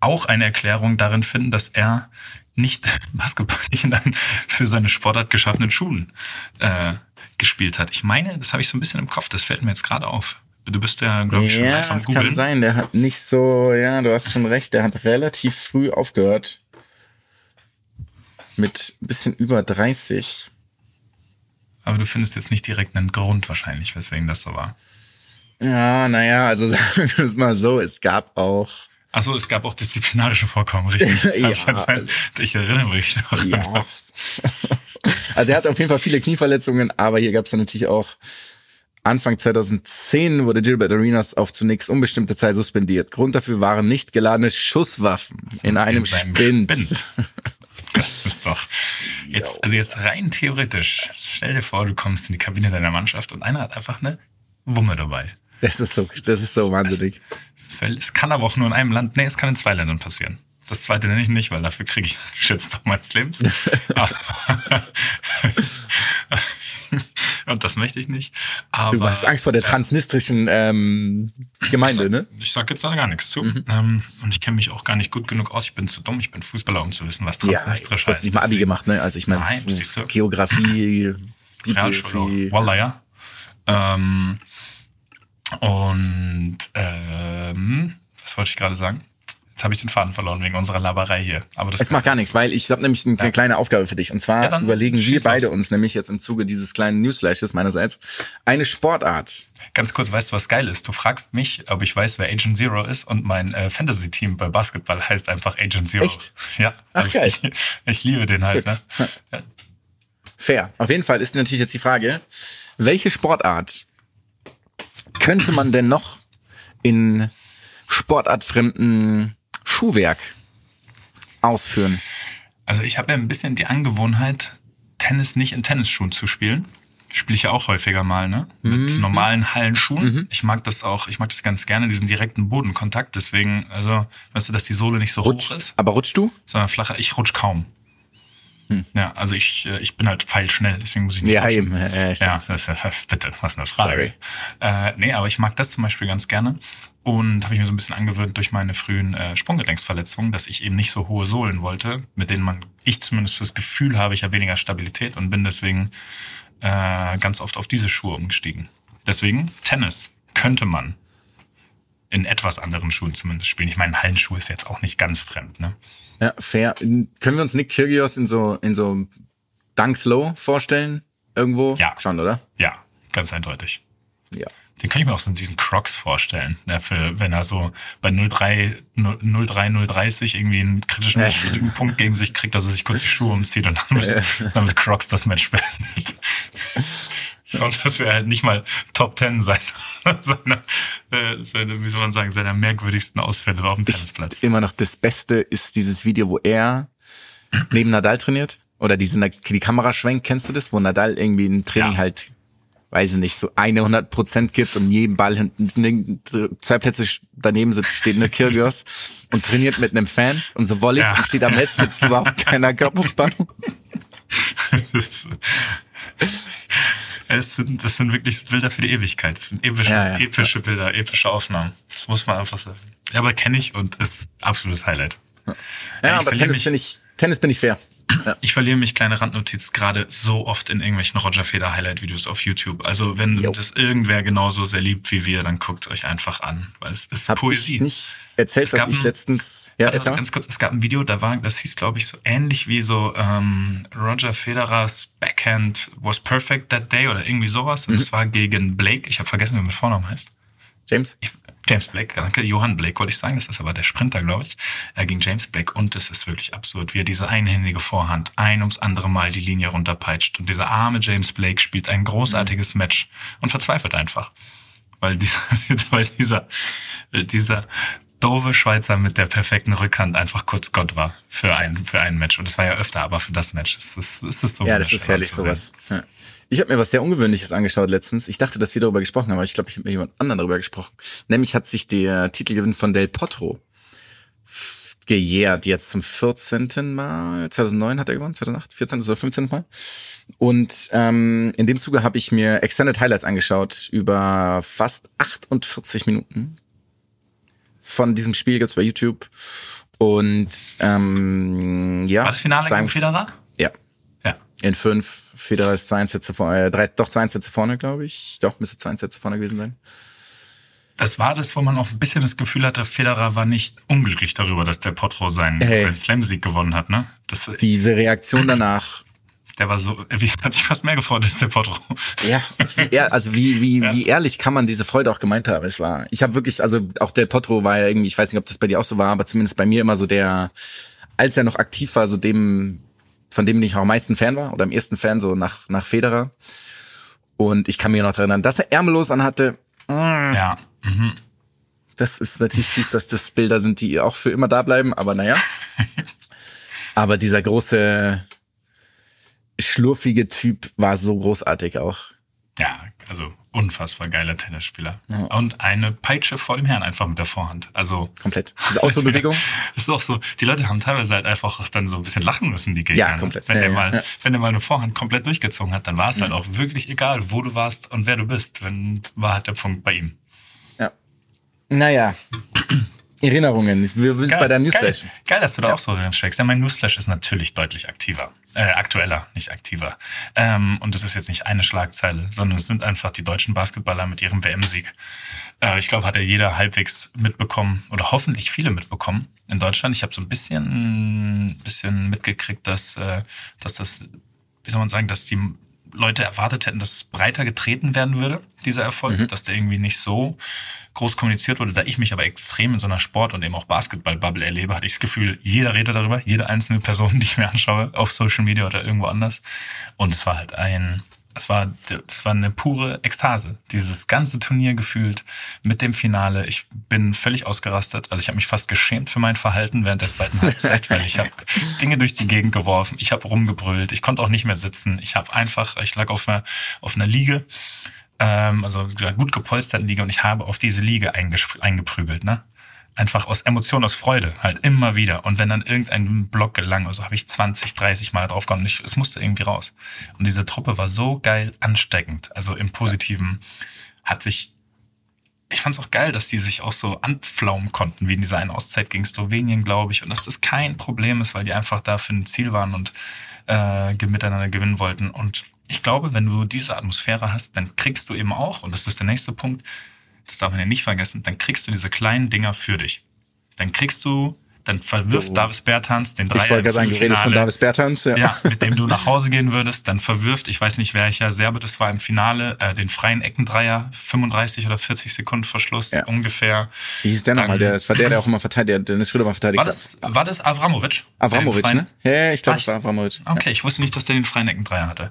auch eine Erklärung darin finden, dass er nicht Basketball nicht in einen für seine Sportart geschaffenen Schuhen äh, gespielt hat. Ich meine, das habe ich so ein bisschen im Kopf, das fällt mir jetzt gerade auf. Du bist ja, glaube ich, schon Ja, am das kann sein. Der hat nicht so, ja, du hast schon recht, der hat relativ früh aufgehört. Mit ein bisschen über 30. Aber du findest jetzt nicht direkt einen Grund wahrscheinlich, weswegen das so war. Ja, naja, also sagen wir es mal so, es gab auch. Achso, es gab auch disziplinarische Vorkommen, richtig? Ja. Ich erinnere mich noch. an Ja. was. Also er hat auf jeden Fall viele Knieverletzungen, aber hier gab es dann natürlich auch Anfang 2010 wurde Gilbert Arenas auf zunächst unbestimmte Zeit suspendiert. Grund dafür waren nicht geladene Schusswaffen in einem seinem Spind. Spind. Das ist doch. Jetzt, also jetzt rein theoretisch, stell dir vor, du kommst in die Kabine deiner Mannschaft und einer hat einfach eine Wumme dabei. Das ist so, das ist so wahnsinnig. Völl- Es kann aber auch nur in einem Land, nee, es kann in zwei Ländern passieren. Das zweite nenne ich nicht, weil dafür kriege ich einen Shitstorm meines Lebens. Und das möchte ich nicht. Aber Du hast Angst vor der transnistrischen ähm, Gemeinde, ne? Ich sag jetzt da gar nichts zu. Mhm. Ähm, und ich kenne mich auch gar nicht gut genug aus. Ich bin zu dumm. Ich bin Fußballer, um zu wissen, was Ja, transnistrisch du hast heißt. nicht mal Abi gemacht, ne? Also ich meine, du. Geografie, Realschule. Wallah, ja. Ähm, und ähm, was wollte ich gerade sagen? Jetzt habe ich den Faden verloren wegen unserer Laberei hier. Aber das Es macht gar nichts, weil ich habe nämlich eine kleine Aufgabe für dich. Und zwar Ja, überlegen wir beide los. uns nämlich jetzt im Zuge dieses kleinen Newsflashes meinerseits eine Sportart. Ganz kurz, weißt du, was geil ist? Du fragst mich, ob ich weiß, wer Agent Zero ist und mein äh, Fantasy-Team bei Basketball heißt einfach Agent Zero. Echt? Ja. Ach, geil. Ich, ich liebe den halt, ne? Ja. Fair. Auf jeden Fall ist natürlich jetzt die Frage, welche Sportart könnte man denn noch in sportartfremden Schuhwerk ausführen? Also ich habe ja ein bisschen die Angewohnheit, Tennis nicht in Tennisschuhen zu spielen. Spiele ich ja auch häufiger mal, ne? Mit Mhm. normalen Hallenschuhen. Ich mag das auch, ich mag das ganz gerne, diesen direkten Bodenkontakt. Deswegen, also, weißt du, dass die Sohle nicht so Rutsch, hoch ist, aber rutschst du? sondern flacher. Ich rutsch kaum. Ja, also ich, äh, ich bin halt feilschnell, deswegen muss ich nicht Ja, eben. Ja, Ja, das ist, ja- bitte, was eine Frage. Sorry. Äh, nee, aber ich mag das zum Beispiel ganz gerne. Und habe ich mir so ein bisschen angewöhnt durch meine frühen äh, Sprunggelenksverletzungen, dass ich eben nicht so hohe Sohlen wollte, mit denen man, ich zumindest das Gefühl habe, ich habe weniger Stabilität und bin deswegen äh, ganz oft auf diese Schuhe umgestiegen. Deswegen Tennis könnte man in etwas anderen Schuhen zumindest spielen. Ich meine, Hallenschuh ist jetzt auch nicht ganz fremd, ne? Ja, fair. Können wir uns Nick Kyrgios in so, in so Dunk Slow vorstellen? Irgendwo? Ja. Schon, oder? Ja, ganz eindeutig. Ja. Den kann ich mir auch so in diesen Crocs vorstellen, ne, für, wenn er so bei 03, 03, 030 irgendwie einen kritischen Punkt gegen sich kriegt, dass er sich kurz die Schuhe umzieht und dann mit, dann mit Crocs das Match beendet. Und das wäre halt nicht mal Top 10 seiner, seiner, äh, seiner, wie soll man sagen, seiner merkwürdigsten Ausfälle auf dem Tennisplatz. Immer noch das Beste ist dieses Video, wo er neben Nadal trainiert. Oder diese, die Kamera schwenkt, kennst du das? Wo Nadal irgendwie ein Training Ja. halt, weiß ich nicht, so eine 100 Prozent gibt und jeden Ball hinten, zwei Plätze daneben sitzt, steht eine Kyrgios und trainiert mit einem Fan und so Volleys Ja. und steht am Netz mit überhaupt keiner Körperspannung. Das, es sind, das sind wirklich Bilder für die Ewigkeit. Das sind epische, Ja, ja. epische Bilder, epische Aufnahmen. Das muss man einfach sagen. Ja, aber kenne ich und ist absolutes Highlight. Ja, aber Tennis finde ich, Tennis bin ich fair. Ich verliere mich, kleine Randnotiz, gerade so oft in irgendwelchen Roger Federer Highlight-Videos auf YouTube. Also wenn Jo. das irgendwer genauso sehr liebt wie wir, dann guckt euch einfach an, weil es ist Hab Poesie. ich nicht erzählt, Es dass ich ein- letztens, ja, Also ganz kurz, es gab ein Video, da war, das hieß, glaube ich, so ähnlich wie so ähm, Roger Federers Backhand was perfect that day oder irgendwie sowas. Mhm. Und es war gegen Blake. Ich habe vergessen, wie mit Vornamen heißt. James? Ich, James Blake, danke. Johann Blake wollte ich sagen. Das ist aber der Sprinter, glaube ich. Er gegen James Blake. Und es ist wirklich absurd, wie er diese einhändige Vorhand ein ums andere Mal die Linie runterpeitscht. Und dieser arme James Blake spielt ein großartiges Match und verzweifelt einfach. Weil, die, weil dieser, dieser doofe Schweizer mit der perfekten Rückhand einfach kurz Gott war für ein, für ein Match. Und das war ja öfter, aber für das Match ist es, ist es so Ja, das ist herrlich, sowas. Ja. Ich habe mir was sehr Ungewöhnliches angeschaut letztens. Ich dachte, dass wir darüber gesprochen haben, aber ich glaube, ich habe mit jemand anderem darüber gesprochen. Nämlich hat sich der Titelgewinn von Del Potro gejährt, jetzt zum 14. Mal. 2009 hat er gewonnen, 2008, 14. oder 15. Mal. Und ähm, in dem Zuge habe ich mir Extended Highlights angeschaut über fast 48 Minuten von diesem Spiel gibt's bei YouTube. Und ähm, ja. War das Finale gegen Federer? Ja. In fünf. Federer ist zwei Sätze vorne, äh, drei, doch zwei Sätze vorne, glaube ich. Doch, müsste zwei Sätze vorne gewesen sein. Das war das, wo man auch ein bisschen das Gefühl hatte, Federer war nicht unglücklich darüber, dass der Potro seinen Hey. Grand Slam Sieg gewonnen hat, ne? Das, Diese Reaktion danach, der war so, wie, hat sich fast mehr gefreut als der Potro. ja, ehr, also wie, wie, wie ehrlich kann man diese Freude auch gemeint haben? Es war, ich habe wirklich, also auch der Potro war ja irgendwie, ich weiß nicht, ob das bei dir auch so war, aber zumindest bei mir immer so der, als er noch aktiv war, so dem, von dem ich auch am meisten Fan war oder am ersten Fan, so nach, nach Federer. Und ich kann mir noch daran erinnern, dass er ärmellos anhatte, Ja. Mhm. Das ist natürlich fies, dass das Bilder sind, die auch für immer da bleiben, aber naja. Aber dieser große, schlurfige Typ war so großartig auch. Ja, also unfassbar geiler Tennisspieler. Und eine Peitsche vor dem Herrn einfach mit der Vorhand. Also Komplett. Diese Ausholbewegung. Das ist auch so, die Leute haben teilweise halt einfach dann so ein bisschen lachen müssen, die Gegner. Ja, komplett. Wenn Ja, der ja, mal, ja. wenn der mal eine Vorhand komplett durchgezogen hat, dann war es halt auch wirklich egal, wo du warst und wer du bist. Wenn, war halt der Punkt bei ihm. Ja. Naja. Erinnerungen. Wir sind bei deinem Newsflash. Geil, geil, dass du da auch so drin steckst. Ja, mein Newsflash ist natürlich deutlich aktiver. Äh, aktueller, nicht aktiver. Ähm, und das ist jetzt nicht eine Schlagzeile, sondern es sind einfach die deutschen Basketballer mit ihrem WM-Sieg. Äh, ich glaube, hat ja jeder halbwegs mitbekommen oder hoffentlich viele mitbekommen in Deutschland. Ich habe so ein bisschen, bisschen mitgekriegt, dass, äh, dass das, wie soll man sagen, dass die Leute erwartet hätten, dass es breiter getreten werden würde, dieser Erfolg, dass der irgendwie nicht so groß kommuniziert wurde. Da ich mich aber extrem in so einer Sport- und eben auch Basketball-Bubble erlebe, hatte ich das Gefühl, jeder redet darüber, jede einzelne Person, die ich mir anschaue, auf Social Media oder irgendwo anders. Und es war halt ein, es war, es war eine pure Ekstase. Dieses ganze Turnier gefühlt mit dem Finale. Ich bin völlig ausgerastet. Also ich habe mich fast geschämt für mein Verhalten während der zweiten Halbzeit, weil ich habe Dinge durch die Gegend geworfen. Ich habe rumgebrüllt. Ich konnte auch nicht mehr sitzen. Ich habe einfach, ich lag auf einer, auf einer Liege, ähm, also gut gepolsterten Liege und ich habe auf diese Liege eingeprügelt. Ne? Einfach aus Emotion, aus Freude, halt immer wieder. Und wenn dann irgendein Block gelang, also habe ich 20, 30 Mal drauf gehauen und ich, es musste irgendwie raus. Und diese Truppe war so geil ansteckend, also im Positiven, hat sich ich fand es auch geil, dass die sich auch so anpflaumen konnten, wie in dieser einen Auszeit gegen Slowenien, glaube ich. Und dass das kein Problem ist, weil die einfach da für ein Ziel waren und äh, miteinander gewinnen wollten. Und ich glaube, wenn du diese Atmosphäre hast, dann kriegst du eben auch, und das ist der nächste Punkt, das darf man ja nicht vergessen, dann kriegst du diese kleinen Dinger für dich. Dann kriegst du dann verwirft So. Davis Bertans den Ich Dreier wollte im sagen, von. Davis Bertans. Ja. Ja, mit dem du nach Hause gehen würdest, dann verwirft, ich weiß nicht welcher Serbe das war im Finale, äh, den freien Eckendreier, 35 oder 40 Sekunden Verschluss Ja. ungefähr. Wie hieß der nochmal? Der, das war der, der auch immer verteidigt, der Dennis Schröder mal verteidigt War das, war das Avramovic? Avramovic, ne? Ja, ja, ich glaube, Ah, es war Avramovic. Okay, ich wusste nicht, dass der den freien Eckendreier hatte.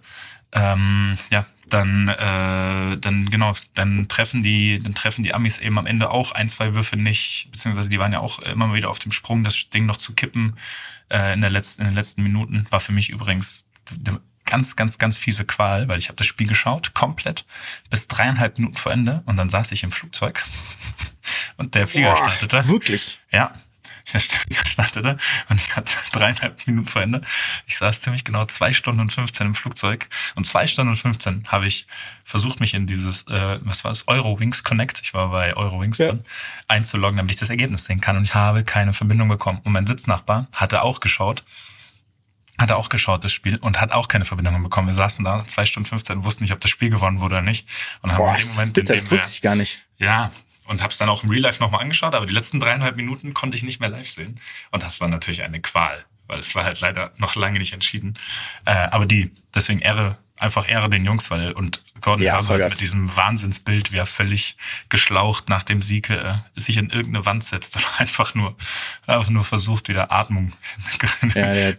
Ähm, ja, dann, äh, dann genau, dann treffen die, dann treffen die Amis eben am Ende auch ein, zwei Würfe nicht, beziehungsweise die waren ja auch immer wieder auf dem Sprung, das Ding noch zu kippen äh, in der letzten, in den letzten Minuten. War für mich übrigens eine ganz, ganz, ganz fiese Qual, weil ich habe das Spiel geschaut, komplett, bis dreieinhalb Minuten vor Ende und dann saß ich im Flugzeug und der Flieger Boah, startete. Wirklich? Ja, der Flieger startete und ich hatte dreieinhalb Minuten vor Ende. Ich saß ziemlich genau zwei Stunden und 15 im Flugzeug und zwei Stunden und 15 habe ich versucht, mich in dieses, äh, was war das, Eurowings Connect, ich war bei Eurowings Ja. drin, einzuloggen, damit ich das Ergebnis sehen kann und ich habe keine Verbindung bekommen. Und mein Sitznachbar hatte auch geschaut, hat er auch geschaut, das Spiel, und hat auch keine Verbindung bekommen. Wir saßen da zwei Stunden 15 und wussten nicht, ob das Spiel gewonnen wurde oder nicht. Und haben Boah, in dem Moment, in bitter, dem das wir, wusste ich gar nicht. ja, und hab's dann auch im Real Life nochmal angeschaut, aber die letzten dreieinhalb Minuten konnte ich nicht mehr live sehen. Und das war natürlich eine Qual, weil es war halt leider noch lange nicht entschieden. Äh, aber die, deswegen Ehre, einfach Ehre den Jungs, weil und Gordon Ja, Herbert mit diesem Wahnsinnsbild, wie er völlig geschlaucht nach dem Sieg äh, sich in irgendeine Wand setzt und einfach nur, einfach nur versucht, wieder Atmung, Ja,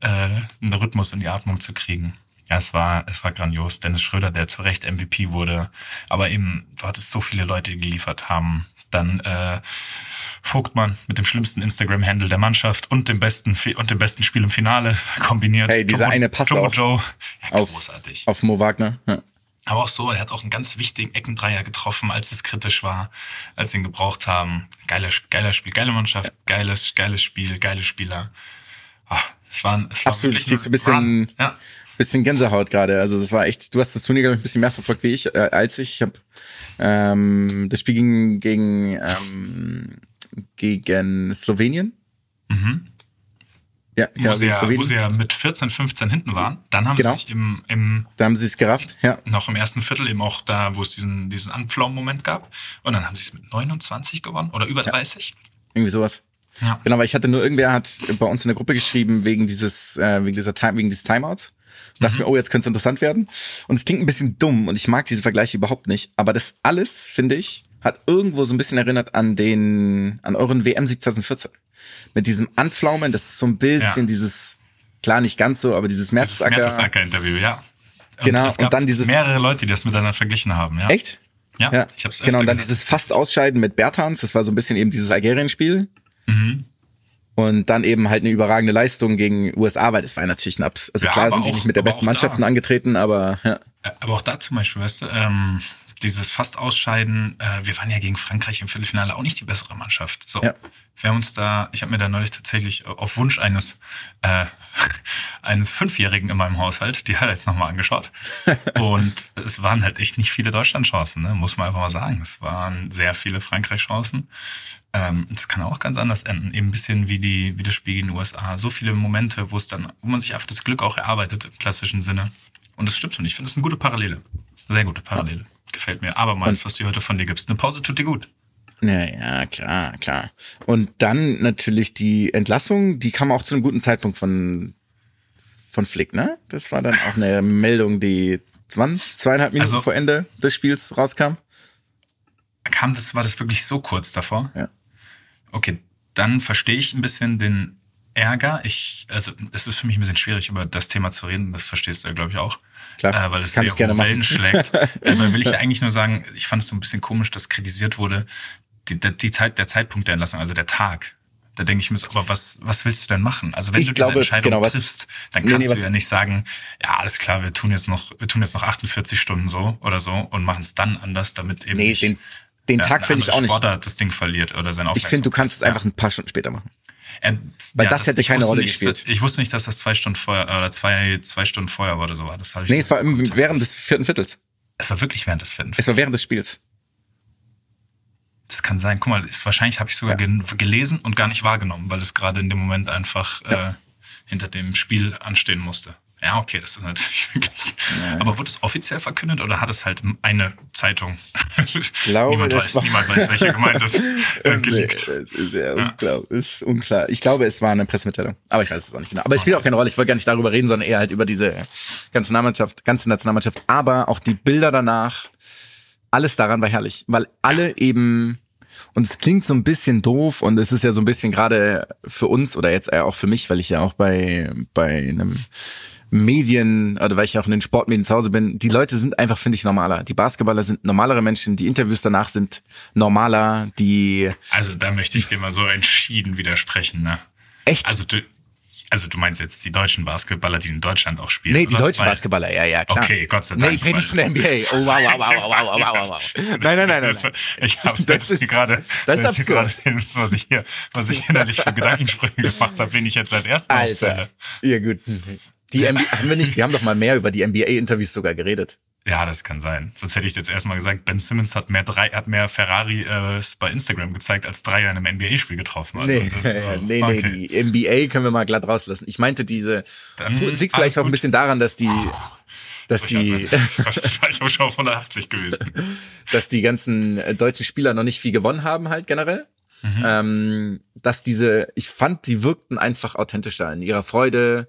äh, einen Rhythmus in die Atmung zu kriegen. Ja, es war, es war grandios. Dennis Schröder, der zu Recht MVP wurde, aber eben, du hattest so viele Leute, die geliefert haben. Dann äh, Vogtmann mit dem schlimmsten Instagram-Handle der Mannschaft und dem besten und dem besten Spiel im Finale kombiniert. Hey, dieser Jumbo- eine Pass Jumbo auf- Joe, ja, auf, großartig. auf Mo Wagner. Ja. Aber auch so, er hat auch einen ganz wichtigen Eckendreier getroffen, als es kritisch war, als sie ihn gebraucht haben. Geiler, geiler Spiel, geile Mannschaft, geiles, geiles Spiel, geile Spieler. Ah, es war, es war Absolut, wirklich ich krieg so ein bisschen. Ja. Bisschen Gänsehaut gerade. Also das war echt, du hast das Turnier, glaube ich, ein bisschen mehr verfolgt wie ich, äh, als ich. Ich habe ähm, das Spiel ging gegen, ähm, gegen Slowenien. Ja, wo, genau, sie gegen ja, wo sie ja mit 14, 15 hinten waren. Dann haben Genau. sie sich im, im, da haben sie es gerafft, ja. noch im ersten Viertel eben auch da, wo es diesen, diesen Anpflaumen-Moment gab. Und dann haben sie es mit 29 gewonnen oder über 30. Irgendwie sowas. Ja. Genau, weil ich hatte nur irgendwer hat bei uns in der Gruppe geschrieben wegen dieses äh, wegen dieser Time wegen dieses Timeouts. Und dachte Mhm. mir, oh, jetzt könnte es interessant werden. Und es klingt ein bisschen dumm und ich mag diese Vergleiche überhaupt nicht. Aber das alles, finde ich, hat irgendwo so ein bisschen erinnert an den, an euren WM 2014. Mit diesem Anpflaumen, das ist so ein bisschen Ja. dieses, klar nicht ganz so, aber dieses Mertesacker. Mertesacker-Interview, ja. Genau, es gab und dann dieses- mehrere Leute, die das miteinander verglichen haben, ja. Echt? Ja, Ja, ich hab's genau. Und dann gehört. dieses fast Ausscheiden mit Bertans, das war so ein bisschen eben dieses Algerien-Spiel. Mhm. Und dann eben halt eine überragende Leistung gegen USA, weil das war natürlich ein Abs also Ja, klar sind die auch- nicht mit der besten da. Mannschaften angetreten, aber ja. Aber auch da zum Beispiel, weißt du, ähm, dieses fast Ausscheiden, äh, wir waren ja gegen Frankreich im Viertelfinale auch nicht die bessere Mannschaft. So, Ja. wir haben uns da, ich habe mir da neulich tatsächlich auf Wunsch eines äh, eines Fünfjährigen in meinem Haushalt die Highlights nochmal angeschaut. Und es waren halt echt nicht viele Deutschland-Chancen, ne? muss man einfach mal sagen. Es waren sehr viele Frankreich-Chancen. Ähm, das kann auch ganz anders enden. Eben ein bisschen wie die, wie das Spiel in den USA. So viele Momente, wo es dann, wo man sich einfach das Glück auch erarbeitet im klassischen Sinne. Und das stimmt schon. Ich finde das eine gute Parallele. Sehr gute Parallele. Gefällt mir. Abermals, was du heute von dir gibst. Eine Pause tut dir gut. Ja, ja, klar, klar. Und dann natürlich die Entlassung, die kam auch zu einem guten Zeitpunkt von, von Flick, ne? Das war dann auch eine Meldung, die wann? Zweieinhalb Minuten Also- vor Ende des Spiels rauskam. Kam das, war das wirklich so kurz davor? Ja. Okay, dann verstehe ich ein bisschen den Ärger. Ich, also es ist für mich ein bisschen schwierig, über das Thema zu reden. Das verstehst du ja, glaube ich, auch. Klar, äh, weil es sehr gerne Wellen machen. schlägt. Dabei will ich eigentlich nur sagen, ich fand es so ein bisschen komisch, dass kritisiert wurde, die, die, die Zeit, der Zeitpunkt der Entlassung, also der Tag. Da denke ich mir so, aber was, was willst du denn machen? Also wenn Ich du glaube, diese Entscheidung genau, was- triffst, dann Nee, kannst nee, du was- ja nicht sagen, ja, alles klar, wir tun jetzt noch, wir tun jetzt noch 48 Stunden so oder so und machen es dann anders, damit eben Nee, nicht den, Den ja, Tag finde ich auch nicht. Sportler das Ding verliert oder sein Ich finde, du kannst es einfach ein paar Stunden später machen. Weil das hätte ich keine wusste Rolle nicht, gespielt. Ich wusste nicht, dass das zwei Stunden vorher oder zwei, zwei Stunden vorher war oder so war. Das Nee, es war im, während des vierten Viertels. Es war wirklich während des vierten. Es war während des Spiels. Das kann sein. Guck mal, ist, wahrscheinlich habe ich sogar gen- gelesen und gar nicht wahrgenommen, weil es gerade in dem Moment einfach äh, hinter dem Spiel anstehen musste. Ja, okay, das ist natürlich wirklich. Aber wurde es offiziell verkündet oder hat es halt eine Zeitung? Ich glaube, niemand das weiß, war- niemand weiß, welche gemeint ist, äh, geleakt. Nee, es ist sehr unklar. Ist unklar. Ich glaube, es war eine Pressemitteilung. Aber ich weiß es auch nicht genau. Aber es spielt auch keine Rolle. Ich wollte gar nicht darüber reden, sondern eher halt über diese ganze Nationalmannschaft, ganze Nationalmannschaft. Aber auch die Bilder danach, alles daran war herrlich. Weil alle eben, und es klingt so ein bisschen doof und es ist ja so ein bisschen gerade für uns oder jetzt auch für mich, weil ich ja auch bei, bei einem Medien oder weil ich auch in den Sportmedien zu Hause bin, die Leute sind einfach, finde ich, normaler. Die Basketballer sind normalere Menschen, die Interviews danach sind normaler, die. Also da möchte ich dir mal so entschieden widersprechen, ne? Echt? Also du, also du meinst jetzt die deutschen Basketballer, die in Deutschland auch spielen? Nee, die oder? deutschen Weil, Basketballer, ja, ja, klar. Okay, Gott sei Dank. Nee, ich rede nicht von der NBA. Oh, wow, wow, wow, wow, wow, wow, wow. Nein, nein, nein, nein. nein. Ich habe das, das ist gerade, das, das ist gerade, was ich hier, was ich innerlich für Gedankensprünge gemacht habe, wen ich jetzt als ersten Alter. aufstelle. Ja, gut. Die NBA, haben wir nicht, wir haben doch mal mehr über die NBA-Interviews sogar geredet. Ja, das kann sein. Sonst hätte ich jetzt erstmal gesagt, Ben Simmons hat mehr drei, hat mehr Ferrari äh, bei Instagram gezeigt, als Dreier in einem NBA-Spiel getroffen. Also, Nee, das- nee, nee, okay. die NBA können wir mal glatt rauslassen. Ich meinte diese, Dann liegt vielleicht auch ein bisschen daran, dass die, dass die, Ich ich war schon auf 180 gewesen. dass die ganzen äh, deutschen Spieler noch nicht viel gewonnen haben halt generell. Mhm. Ähm, dass diese, ich fand, die wirkten einfach authentischer in ihrer Freude,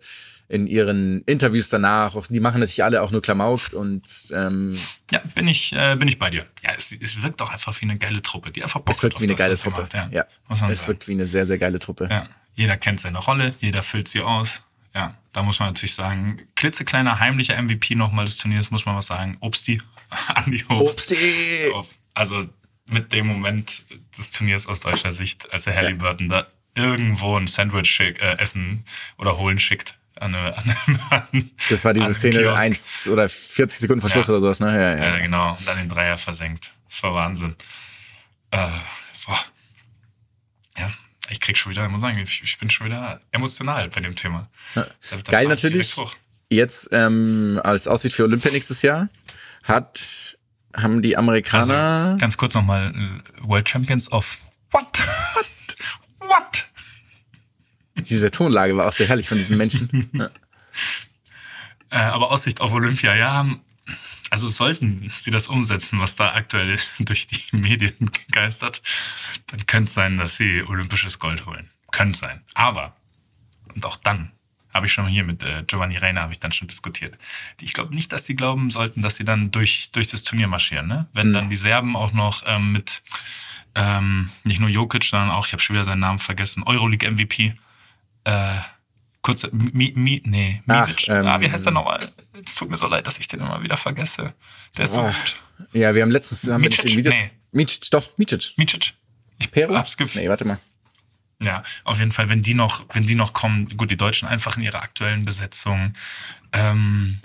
in ihren Interviews danach. Auch, die machen natürlich alle auch nur Klamauk und ähm, Ja, bin ich, äh, bin ich bei dir. Ja, es, es wirkt auch einfach wie eine geile Truppe, die einfach Bock es wirkt wie eine geile Truppe. macht, Ja, Ja, muss man es sagen. wirkt wie eine sehr, sehr geile Truppe. Ja, jeder kennt seine Rolle, jeder füllt sie aus. Ja, da muss man natürlich sagen, klitzekleiner heimlicher MVP nochmal des Turniers, muss man was sagen. Obsti, Andi Obst. Obsti! Also mit dem Moment des Turniers aus deutscher Sicht, als der Halliburton da irgendwo ein Sandwich schick, äh, essen oder holen schickt. An eine, an Das war diese Szene, eins oder 40 Sekunden vor Schluss Ja. oder sowas, ne? Ja, ja. Ja, genau. Und dann den Dreier versenkt. Das war Wahnsinn. Äh, boah. Ja, ich krieg schon wieder, ich muss sagen, ich, ich bin schon wieder emotional bei dem Thema. Da Geil natürlich. Jetzt ähm, als Aussicht für Olympia nächstes Jahr hat haben die Amerikaner Also, ganz kurz nochmal, äh, World Champions of? What? Diese Tonlage war auch sehr herrlich von diesen Menschen. ja. Äh, aber Aussicht auf Olympia, ja. Also sollten sie das umsetzen, was da aktuell durch die Medien geistert, dann könnte es sein, dass sie olympisches Gold holen. Könnte sein. Aber, und auch dann, habe ich schon hier mit äh, Giovanni Reina, habe ich dann schon diskutiert. Ich glaube nicht, dass die glauben sollten, dass sie dann durch, durch das Turnier marschieren. Ne? Wenn dann die Serben auch noch ähm, mit ähm, nicht nur Jokic, sondern auch, ich habe schon wieder seinen Namen vergessen, Euroleague MVP, äh, kurz, Mi, Mi, nee, Ach, Mivic. ähm, ah, wie heißt der nochmal? Es tut mir so leid, dass ich den immer wieder vergesse. Der ist so Ah. gut. ja, wir haben letztens haben wir Micic? den Videos. Nee. Micic, doch, Micic. Micic. Ich Peru? hab's gef Nee, warte mal. Ja, auf jeden Fall, wenn die noch, wenn die noch kommen, gut, die Deutschen einfach in ihrer aktuellen Besetzung, ähm,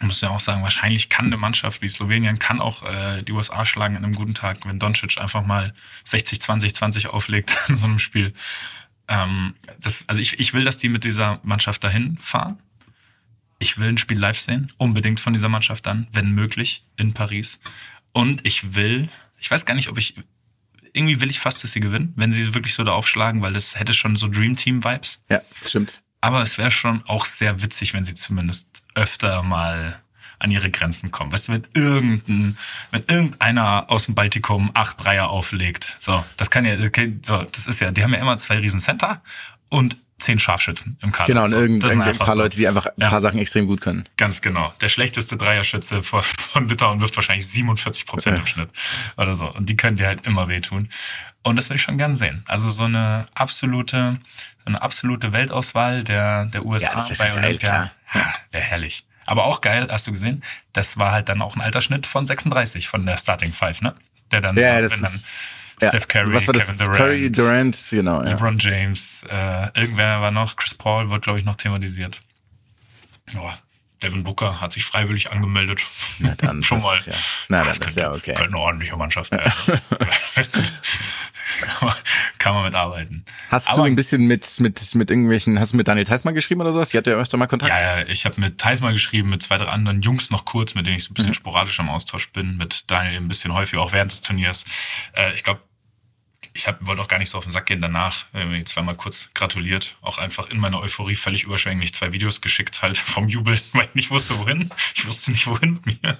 muss ja auch sagen, wahrscheinlich kann eine Mannschaft wie Slowenien, kann auch äh, die USA schlagen an einem guten Tag, wenn Doncic einfach mal 60, 20, 20 auflegt in so einem Spiel. Ähm, das, also ich, ich will, dass die mit dieser Mannschaft dahin fahren. Ich will ein Spiel live sehen, unbedingt von dieser Mannschaft dann, wenn möglich, in Paris. Und ich will, ich weiß gar nicht, ob ich, irgendwie will ich fast, dass sie gewinnen, wenn sie wirklich so da aufschlagen, weil das hätte schon so Dream Team Vibes. Ja, stimmt. Aber es wäre schon auch sehr witzig, wenn sie zumindest öfter mal an ihre Grenzen kommen. Weißt du, wenn irgendein, wenn irgendeiner aus dem Baltikum acht Dreier auflegt, so, das kann ja, okay, so, das ist ja, die haben ja immer zwei riesen Center und zehn Scharfschützen im Kader. Genau, und so, irgend, das sind irgend, ein paar so. Leute, die einfach ein Ja. paar Sachen extrem gut können. Ganz genau. Der schlechteste Dreierschütze von, von Litauen wirft wahrscheinlich 47 Prozent im Schnitt oder so. Und die können dir halt immer wehtun. Und das würde ich schon gern sehen. Also so eine absolute, so eine absolute Weltauswahl der, der USA Ja, bei geil, Olympia. Ja, wäre herrlich. Aber auch geil, hast du gesehen, das war halt dann auch ein Altersschnitt von 36 von der Starting Five, ne? Der dann, Ja, das wenn dann ist- Steph Curry, Was war das? Kevin Durant, Curry, Durant, genau. Ja. LeBron James, äh, irgendwer war noch, Chris Paul wird, glaube ich, noch thematisiert. Boah, Devin Booker hat sich freiwillig angemeldet. Na dann, Schon das mal. ja- na, Ah, dann das ist ja könnte, okay. Könnte eine ordentliche Mannschaft werden. kann, man, kann man mitarbeiten. Hast du Aber- ein bisschen mit, mit, mit irgendwelchen, hast du mit Daniel Theismann geschrieben oder sowas? Die hat ja öfter mal Kontakt. Ja, ja, ich habe mit Thais mal geschrieben, mit zwei, drei anderen Jungs noch kurz, mit denen ich so ein Mhm. bisschen sporadisch am Austausch bin, mit Daniel ein bisschen häufiger, auch während des Turniers. Äh, ich glaube, ich hab, wollte auch gar nicht so auf den Sack gehen danach. Mir zweimal kurz gratuliert. Auch einfach in meiner Euphorie völlig überschwänglich zwei Videos geschickt, halt vom Jubeln, weil ich nicht wusste, wohin. Ich wusste nicht, wohin mir.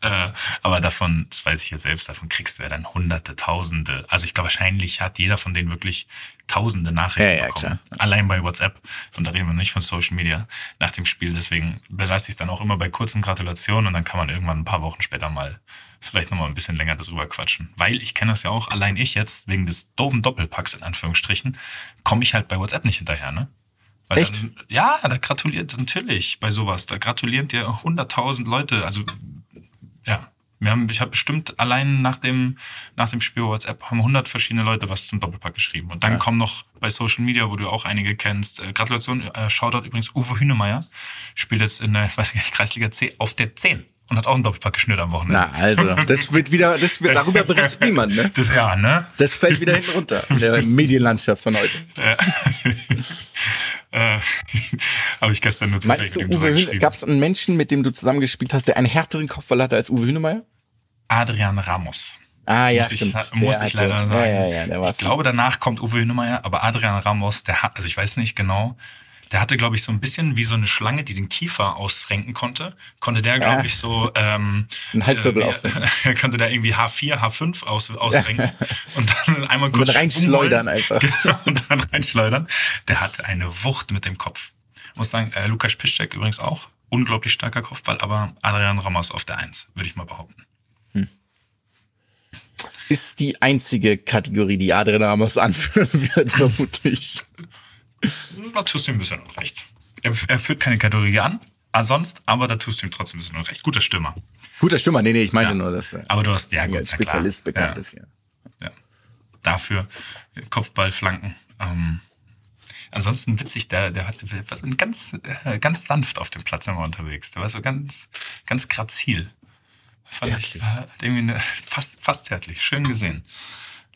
Äh, aber davon, das weiß ich ja selbst, davon kriegst du ja dann hunderte, tausende. Also ich glaube, wahrscheinlich hat jeder von denen wirklich tausende Nachrichten Ja, ja, bekommen. Allein bei WhatsApp. Und da reden wir nicht von Social Media nach dem Spiel. Deswegen belasse ich es dann auch immer bei kurzen Gratulationen und dann kann man irgendwann ein paar Wochen später mal vielleicht nochmal ein bisschen länger darüber quatschen. Weil ich kenne das ja auch, allein ich jetzt, wegen des doofen Doppelpacks in Anführungsstrichen, komme ich halt bei WhatsApp nicht hinterher, ne? Weil Echt? Dann, ja, da gratuliert natürlich bei sowas. Da gratulieren dir hunderttausend Leute. Also ja, wir haben, ich habe bestimmt allein nach dem nach dem Spiel WhatsApp haben 100 verschiedene Leute was zum Doppelpack geschrieben. Und dann kommen noch bei Social Media, wo du auch einige kennst. Äh, Gratulation, äh, Shoutout übrigens Uwe Hünemeyer spielt jetzt in der, ich weiß nicht, Kreisliga C auf der 10 und hat auch einen Doppelpack geschnürt am Wochenende. Na, also, das wird wieder, das wird, darüber berichtet niemand, ne? Das ja, ne? Das fällt wieder hinten runter in der Medienlandschaft von heute. äh, habe ich gestern nur zufällig Meinst du, mit Uwe gab es einen Menschen, mit dem du zusammengespielt hast, der einen härteren Kopfball hatte als Uwe Hünemeyer? Adrian Ramos. Ah, ja, muss ich, stimmt. muss ich hatte- leider sagen. Ja, ja, ja, der war ich glaube, danach kommt Uwe Hünemeyer, aber Adrian Ramos, der hat, also ich weiß nicht genau, der hatte, glaube ich, so ein bisschen wie so eine Schlange, die den Kiefer ausrenken konnte. Konnte der, glaube Ja. ich, so ähm, Ein Halswirbel äh, ausrenken. konnte der irgendwie H4, H5 aus, ausrenken und dann einmal kurz Und reinschleudern schwung einfach. Genau, und dann reinschleudern. Der hatte eine Wucht mit dem Kopf. Ich muss sagen, äh, Lukas Piszczek übrigens auch. Unglaublich starker Kopfball, aber Adrian Ramos auf der Eins, würde ich mal behaupten. Ist die einzige Kategorie, die Adrian Ramos anführen wird, vermutlich. Da tust du ihm ein bisschen Unrecht. Er, er führt keine Kategorie an, ansonsten, aber da tust du ihm trotzdem ein bisschen Unrecht. Guter Stürmer. Guter Stürmer, nee, nee, ich meine Ja. nur, dass er Aber du hast, ja gut, als. Spezialist bekannt ja, ist, ja. Ja. Dafür Kopfball, Flanken. Ähm, ansonsten witzig, der, der hat war so ganz, äh, ganz sanft auf dem Platz immer unterwegs. Der war so ganz, ganz grazil. Fand ich, Zärtlich. äh, hat irgendwie eine, fast, fast zärtlich. Schön gesehen.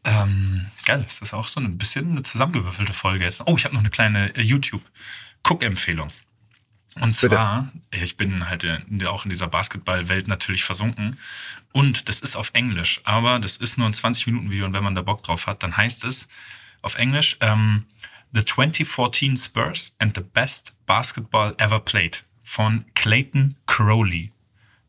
Ähm, geil, das ist auch so ein bisschen eine zusammengewürfelte Folge jetzt. Oh, ich habe noch eine kleine äh, YouTube-Guck-Empfehlung. Und zwar, ich bin halt in, auch in dieser Basketball-Welt natürlich versunken. Und das ist auf Englisch, aber das ist nur ein 20-Minuten-Video und wenn man da Bock drauf hat, dann heißt es auf Englisch ähm, The 2014 Spurs and the Best Basketball Ever Played von Clayton Crowley.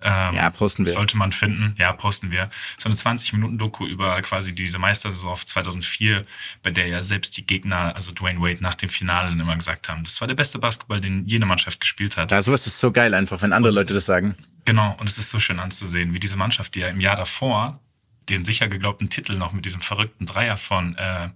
Ähm, Ja, posten wir. Sollte man finden. Ja, posten wir. So eine 20-Minuten-Doku über quasi diese Meistersaison auf 2004, bei der ja selbst die Gegner, also Dwayne Wade, nach dem Finale immer gesagt haben, das war der beste Basketball, den jede Mannschaft gespielt hat. Ja, sowas ist so geil einfach, wenn andere Leute das sagen. Genau, und es ist so schön anzusehen, wie diese Mannschaft, die ja im Jahr davor den sicher geglaubten Titel noch mit diesem verrückten Dreier von äh,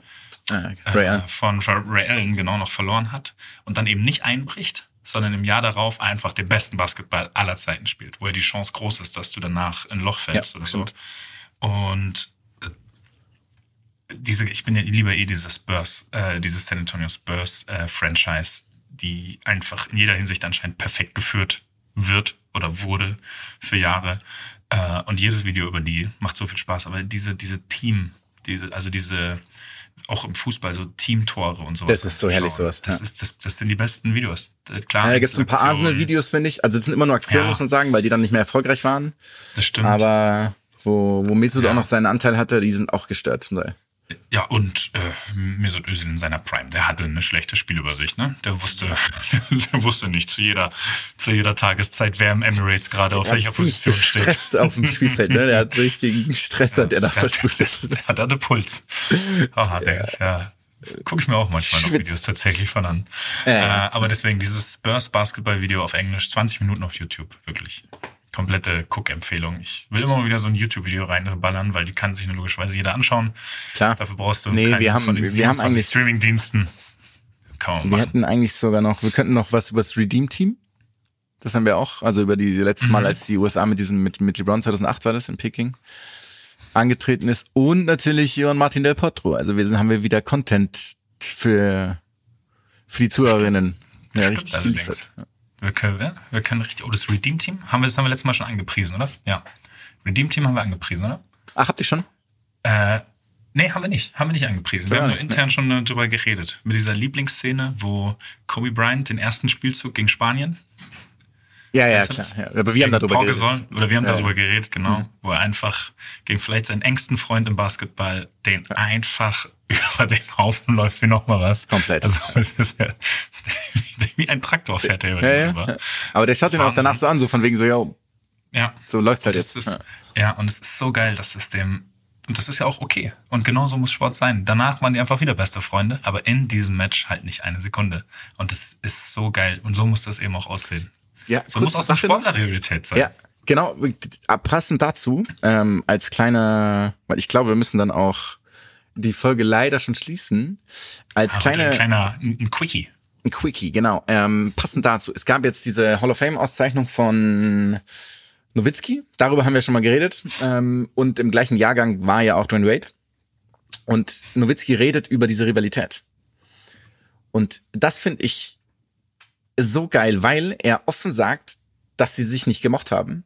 Ah, Ray äh, von Ray Allen genau noch verloren hat und dann eben nicht einbricht, sondern im Jahr darauf einfach den besten Basketball aller Zeiten spielt, wo ja die Chance groß ist, dass du danach in ein Loch fällst Ja, oder so. stimmt. Und äh, diese, ich bin ja lieber eh dieses Spurs, äh, dieses San Antonio Spurs äh, Franchise, die einfach in jeder Hinsicht anscheinend perfekt geführt wird oder wurde für Jahre. Äh, und jedes Video über die macht so viel Spaß. Aber diese, diese Team, diese, also diese, auch im Fußball, so Teamtore und sowas. Das ist so herrlich, anzuschauen. sowas, Das ja. ist, das, das sind die besten Videos. Äh, Klar. Ja, da gibt's ein paar Arsenal-Videos, finde ich. Also es sind immer nur Aktionen, Ja. muss man sagen, weil die dann nicht mehr erfolgreich waren. Das stimmt. Aber wo, wo Mesut auch noch seinen Anteil hatte, die sind auch gestört. zum Teil. Ja, und äh, Mesut Özil in seiner Prime, der hatte eine schlechte Spielübersicht, ne? Der wusste, der wusste nicht zu jeder, zu jeder Tageszeit, wer im Emirates gerade auf Der welcher Position steht. gestresst auf dem Spielfeld, ne? Der hat richtigen Stress, hat der da Der, verspürt. der hat einen Puls. Aha, der, ja. Gucke ich mir auch manchmal noch. Videos tatsächlich von an. Ja, ja. Äh, aber deswegen dieses Spurs Basketball-Video auf Englisch, 20 Minuten auf YouTube, wirklich. Komplette Cook-Empfehlung. Ich will immer mal wieder so ein YouTube-Video reinballern, weil die kann sich nur logischerweise jeder anschauen. Klar. Dafür brauchst du Nee, keinen wir haben- von den wir haben 27 eigentlich- Streaming-Diensten. Kann man Wir machen. hatten eigentlich sogar noch, wir könnten noch was über das Redeem-Team. Das haben wir auch, also über die letzte Mhm. Mal, als die USA mit diesem, mit, mit LeBron 2008 war das in Peking, angetreten ist. Und natürlich Johann Martin Del Potro. Also wir sind, haben wir wieder Content für, für die Zuhörerinnen. Ja, Stimmt richtig allerdings. geliefert. Wir können, ja, wir können richtig. Oh, das Redeem Team haben wir das haben wir letztes Mal schon angepriesen, oder? Ja. Redeem Team haben wir angepriesen, oder? Ach, habt ihr schon? Äh, nee, haben wir nicht. Haben wir nicht angepriesen. Wir Ja, haben nur intern schon äh, drüber geredet. Mit dieser Lieblingsszene, wo Kobe Bryant den ersten Spielzug gegen Spanien. Ja, ja, klar. Ja. Aber wir haben darüber Pau geredet. Oder wir haben Ja, darüber ja. geredet, genau. Wo er einfach gegen vielleicht seinen engsten Freund im Basketball den einfach über den Haufen läuft wie noch mal was. Komplett. Also es ist ja, wie ein Traktor fährt er über Ja, den ja. rüber. Aber der schaut ihn auch danach so an, so von wegen so, yo, Ja. so läuft's halt jetzt. ist, Ja. ja. und es ist so geil, dass es dem, und das ist ja auch okay. Und genauso muss Sport sein. Danach waren die einfach wieder beste Freunde, aber in diesem Match halt nicht eine Sekunde. Und das ist so geil. Und so muss das eben auch aussehen. Ja, So muss auch so eine Sache noch. Sportler-Realität sein. Ja, genau. Passend dazu, ähm, als kleiner, weil ich glaube, wir müssen dann auch die Folge leider schon schließen. Als Aber kleine, ein kleiner, ein ein Quickie. ein Quickie, genau. Ähm, passend dazu, es gab jetzt diese Hall of Fame-Auszeichnung von Nowitzki. Darüber haben wir schon mal geredet. Ähm, und im gleichen Jahrgang war ja auch Dwayne Wade. Und Nowitzki redet über diese Rivalität. Und das finde ich so geil, weil er offen sagt, dass sie sich nicht gemocht haben,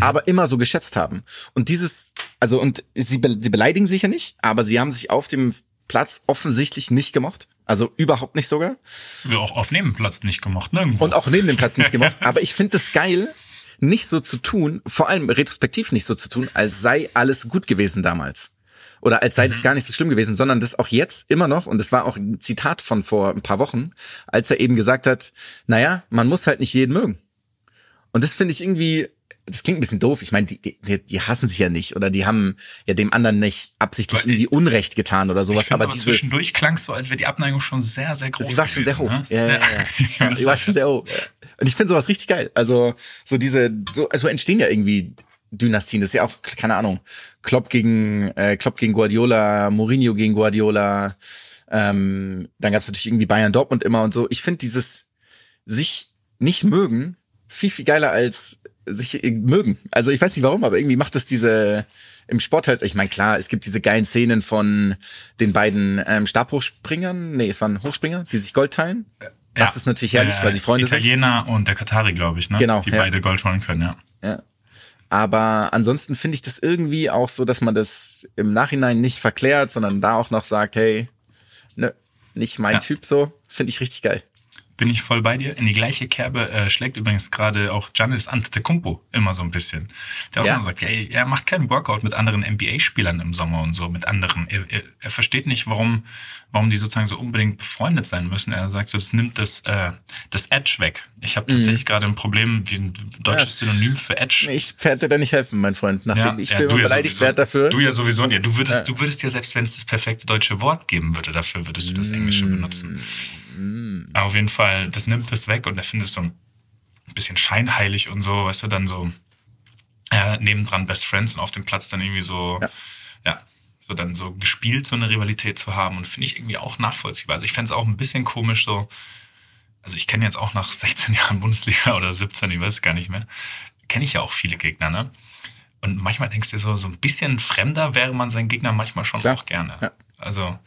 aber immer so geschätzt haben. Und dieses, also und sie, be sie beleidigen sich ja nicht, aber sie haben sich auf dem Platz offensichtlich nicht gemocht. Also überhaupt nicht sogar. Wir auch auf Nebenplatz nicht gemocht, nirgendwo. Und auch neben dem Platz nicht gemocht. Aber ich finde es geil, nicht so zu tun, vor allem retrospektiv nicht so zu tun, als sei alles gut gewesen damals. Oder als sei das gar nicht so schlimm gewesen, sondern das auch jetzt immer noch, und das war auch ein Zitat von vor ein paar Wochen, als er eben gesagt hat, naja, man muss halt nicht jeden mögen. Und das finde ich irgendwie, das klingt ein bisschen doof. Ich meine, die, die, die hassen sich ja nicht oder die haben ja dem anderen nicht absichtlich Aber irgendwie Unrecht getan oder ich sowas. finde Aber aber dieses, zwischendurch klang es so, als wäre die Abneigung schon sehr, sehr groß Sie war schon sehr hoch. ne? Ja, ja, ja. ja. war war- schon sehr hoch. Und ich finde sowas richtig geil. Also so diese, so also entstehen ja irgendwie Dynastien. Das ist ja auch keine Ahnung. Klopp gegen äh, Klopp gegen Guardiola, Mourinho gegen Guardiola. Ähm, dann gab es natürlich irgendwie Bayern Dortmund immer und so. Ich finde dieses sich nicht mögen viel viel geiler als sich äh, mögen. Also ich weiß nicht warum, aber irgendwie macht das diese im Sport halt, ich meine, klar, es gibt diese geilen Szenen von den beiden ähm, Stabhochspringern, nee, es waren Hochspringer, die sich Gold teilen. Das Ja. ist natürlich herrlich, Äh, weil sie Freunde sind. Italiener und der Katari, glaube ich, ne? Genau, Die ja. beide Gold holen können, ja. Ja. Aber ansonsten finde ich das irgendwie auch so, dass man das im Nachhinein nicht verklärt, sondern da auch noch sagt, hey, ne, nicht mein Ja. Typ so. Finde ich richtig geil. Bin ich voll bei dir. In die gleiche Kerbe äh, schlägt übrigens gerade auch Giannis Antetokounmpo immer so ein bisschen. Der auch Ja. immer sagt, ey, er macht keinen Workout mit anderen NBA-Spielern im Sommer und so, mit anderen. Er, er, er versteht nicht, warum, warum die sozusagen so unbedingt befreundet sein müssen. Er sagt so, das nimmt das, äh, das Edge weg. Ich habe tatsächlich gerade ein Problem, wie ein deutsches Mhm. Ja. Synonym für Edge. Ich werde dir da nicht helfen, mein Freund. Nachdem ich bin du immer beleidigt sowieso. werde dafür. Du ja sowieso. Ja, du würdest, du würdest ja selbst, wenn es das perfekte deutsche Wort geben würde, dafür würdest du das Englische benutzen. Aber auf jeden Fall, das nimmt es weg und er findet es so ein bisschen scheinheilig und so, weißt du, dann so äh, nebendran Best Friends und auf dem Platz dann irgendwie so, ja, Ja. so dann so gespielt, so eine Rivalität zu haben und finde ich irgendwie auch nachvollziehbar. Also ich fände es auch ein bisschen komisch so, also ich kenne jetzt auch nach 16 Jahren Bundesliga oder 17, ich weiß es gar nicht mehr, kenne ich ja auch viele Gegner, ne? Und manchmal denkst du dir so, so ein bisschen fremder wäre man seinen Gegner manchmal schon Klar. auch gerne. Ja. Also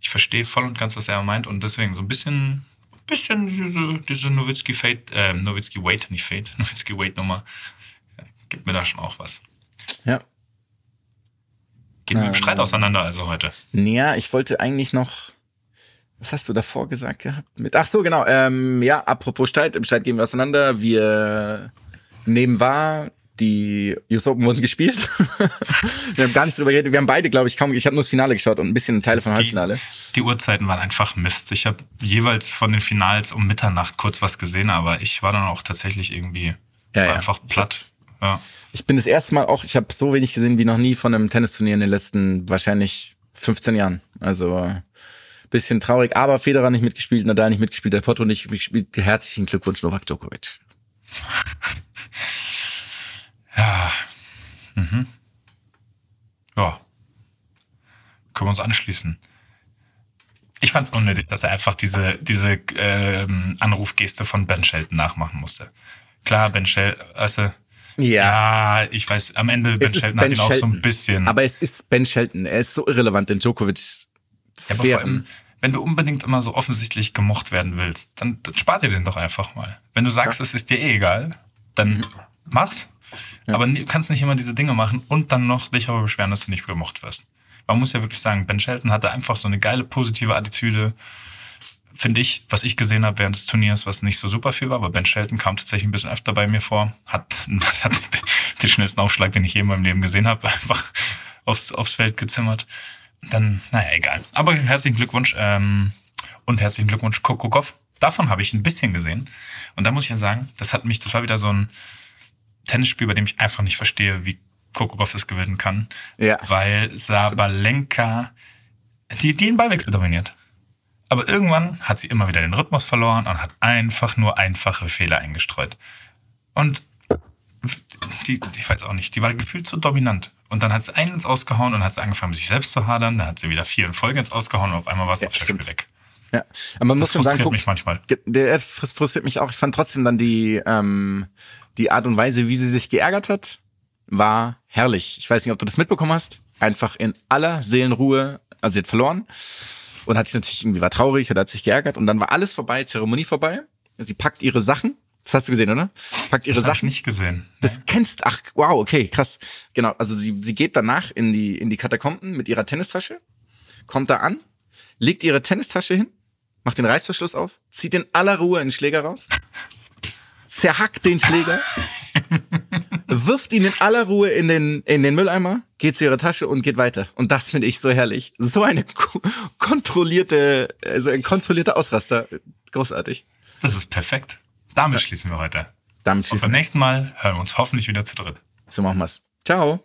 ich verstehe voll und ganz, was er meint und deswegen so ein bisschen, bisschen diese, diese Nowitzki Fate, äh, Nowitzki Wade, nicht Fate, Nowitzki Wade Nummer, ja, gibt mir da schon auch was. Ja. Geht mit dem Streit auseinander also heute. Ja, ich wollte eigentlich noch. Was hast du davor gesagt gehabt? Mit, ach so, genau. Ähm, ja, apropos Streit, im Streit gehen wir auseinander. Wir nehmen wahr, die US Open wurden gespielt. wir haben gar nichts drüber geredet. Wir haben beide, glaube ich, kaum. Ich habe nur das Finale geschaut und ein bisschen Teile vom Halbfinale. Die Uhrzeiten waren einfach Mist. Ich habe jeweils von den Finals um Mitternacht kurz was gesehen, aber ich war dann auch tatsächlich irgendwie Ja, ja. einfach platt. Ja. Ich bin das erste Mal auch, ich habe so wenig gesehen wie noch nie von einem Tennisturnier in den letzten wahrscheinlich 15 Jahren. Also bisschen traurig, aber Federer nicht mitgespielt, Nadal nicht mitgespielt, der Potto nicht mitgespielt. Herzlichen Glückwunsch, Novak Djokovic. Ja. Mhm. Ja. Können wir uns anschließen. Ich fand es unnötig, dass er einfach diese, diese ähm, Anrufgeste von Ben Shelton nachmachen musste. Klar, Ben Shelton, also, ja, ich weiß, am Ende Ben Shelton hat Ben ihn auch so Shelton. ein bisschen. Aber es ist Ben Shelton. Er ist so irrelevant in Djokovic Ja, aber vor allem, wenn du unbedingt immer so offensichtlich gemocht werden willst, dann, dann spart dir den doch einfach mal. Wenn du sagst, es ist dir eh egal, dann mach's. Aber du kannst nicht immer diese Dinge machen und dann noch dich darüber beschweren, dass du nicht gemocht wirst. Man muss ja wirklich sagen, Ben Shelton hatte einfach so eine geile positive Attitüde, finde ich, was ich gesehen habe während des Turniers, was nicht so super viel war, aber Ben Shelton kam tatsächlich ein bisschen öfter bei mir vor, hat, hat den schnellsten Aufschlag, den ich je in meinem Leben gesehen habe, einfach aufs, aufs Feld gezimmert. Dann, naja, egal. Aber herzlichen Glückwunsch ähm, und herzlichen Glückwunsch Goff. Davon habe ich ein bisschen gesehen. Und da muss ich ja sagen, das hat mich, das war wieder so ein Tennisspiel, bei dem ich einfach nicht verstehe, wie Goff es gewinnen kann. Ja. Weil Sabalenka die, die den Ballwechsel dominiert. Aber irgendwann hat sie immer wieder den Rhythmus verloren und hat einfach nur einfache Fehler eingestreut. Und die, ich weiß auch nicht, die war gefühlt so dominant. Und dann hat sie einen ins Ausgehauen und hat sie angefangen, sich selbst zu hadern. Dann hat sie wieder vier in Folge ins Ausgehauen und auf einmal war sie Ja, auf Spiel stimmt. weg. Ja, aber man muss Das schon sagen, frustriert guck, mich manchmal. Der frus- frustriert mich auch. Ich fand trotzdem dann die, ähm, die Art und Weise, wie sie sich geärgert hat, war herrlich. Ich weiß nicht, ob du das mitbekommen hast. Einfach in aller Seelenruhe. Also sie hat verloren und hat sich natürlich irgendwie war traurig oder hat sich geärgert und dann war alles vorbei, Zeremonie vorbei. Sie packt ihre Sachen. Das hast du gesehen, oder? Packt ihre Das habe ich Sachen. nicht gesehen. Das kennst, ach, wow, okay, krass. Genau, also sie, sie geht danach in die, in die Katakomben mit ihrer Tennistasche, kommt da an, legt ihre Tennistasche hin, macht den Reißverschluss auf, zieht in aller Ruhe einen Schläger raus, zerhackt den Schläger, wirft ihn in aller Ruhe in den, in den Mülleimer, geht zu ihrer Tasche und geht weiter. Und das finde ich so herrlich. So eine ko kontrollierte, also ein kontrollierter Ausraster. Großartig. Das ist perfekt. Damit schließen wir heute. Damit Und schließen beim wir. nächsten Mal hören wir uns hoffentlich wieder zu dritt. So machen wir's. Ciao.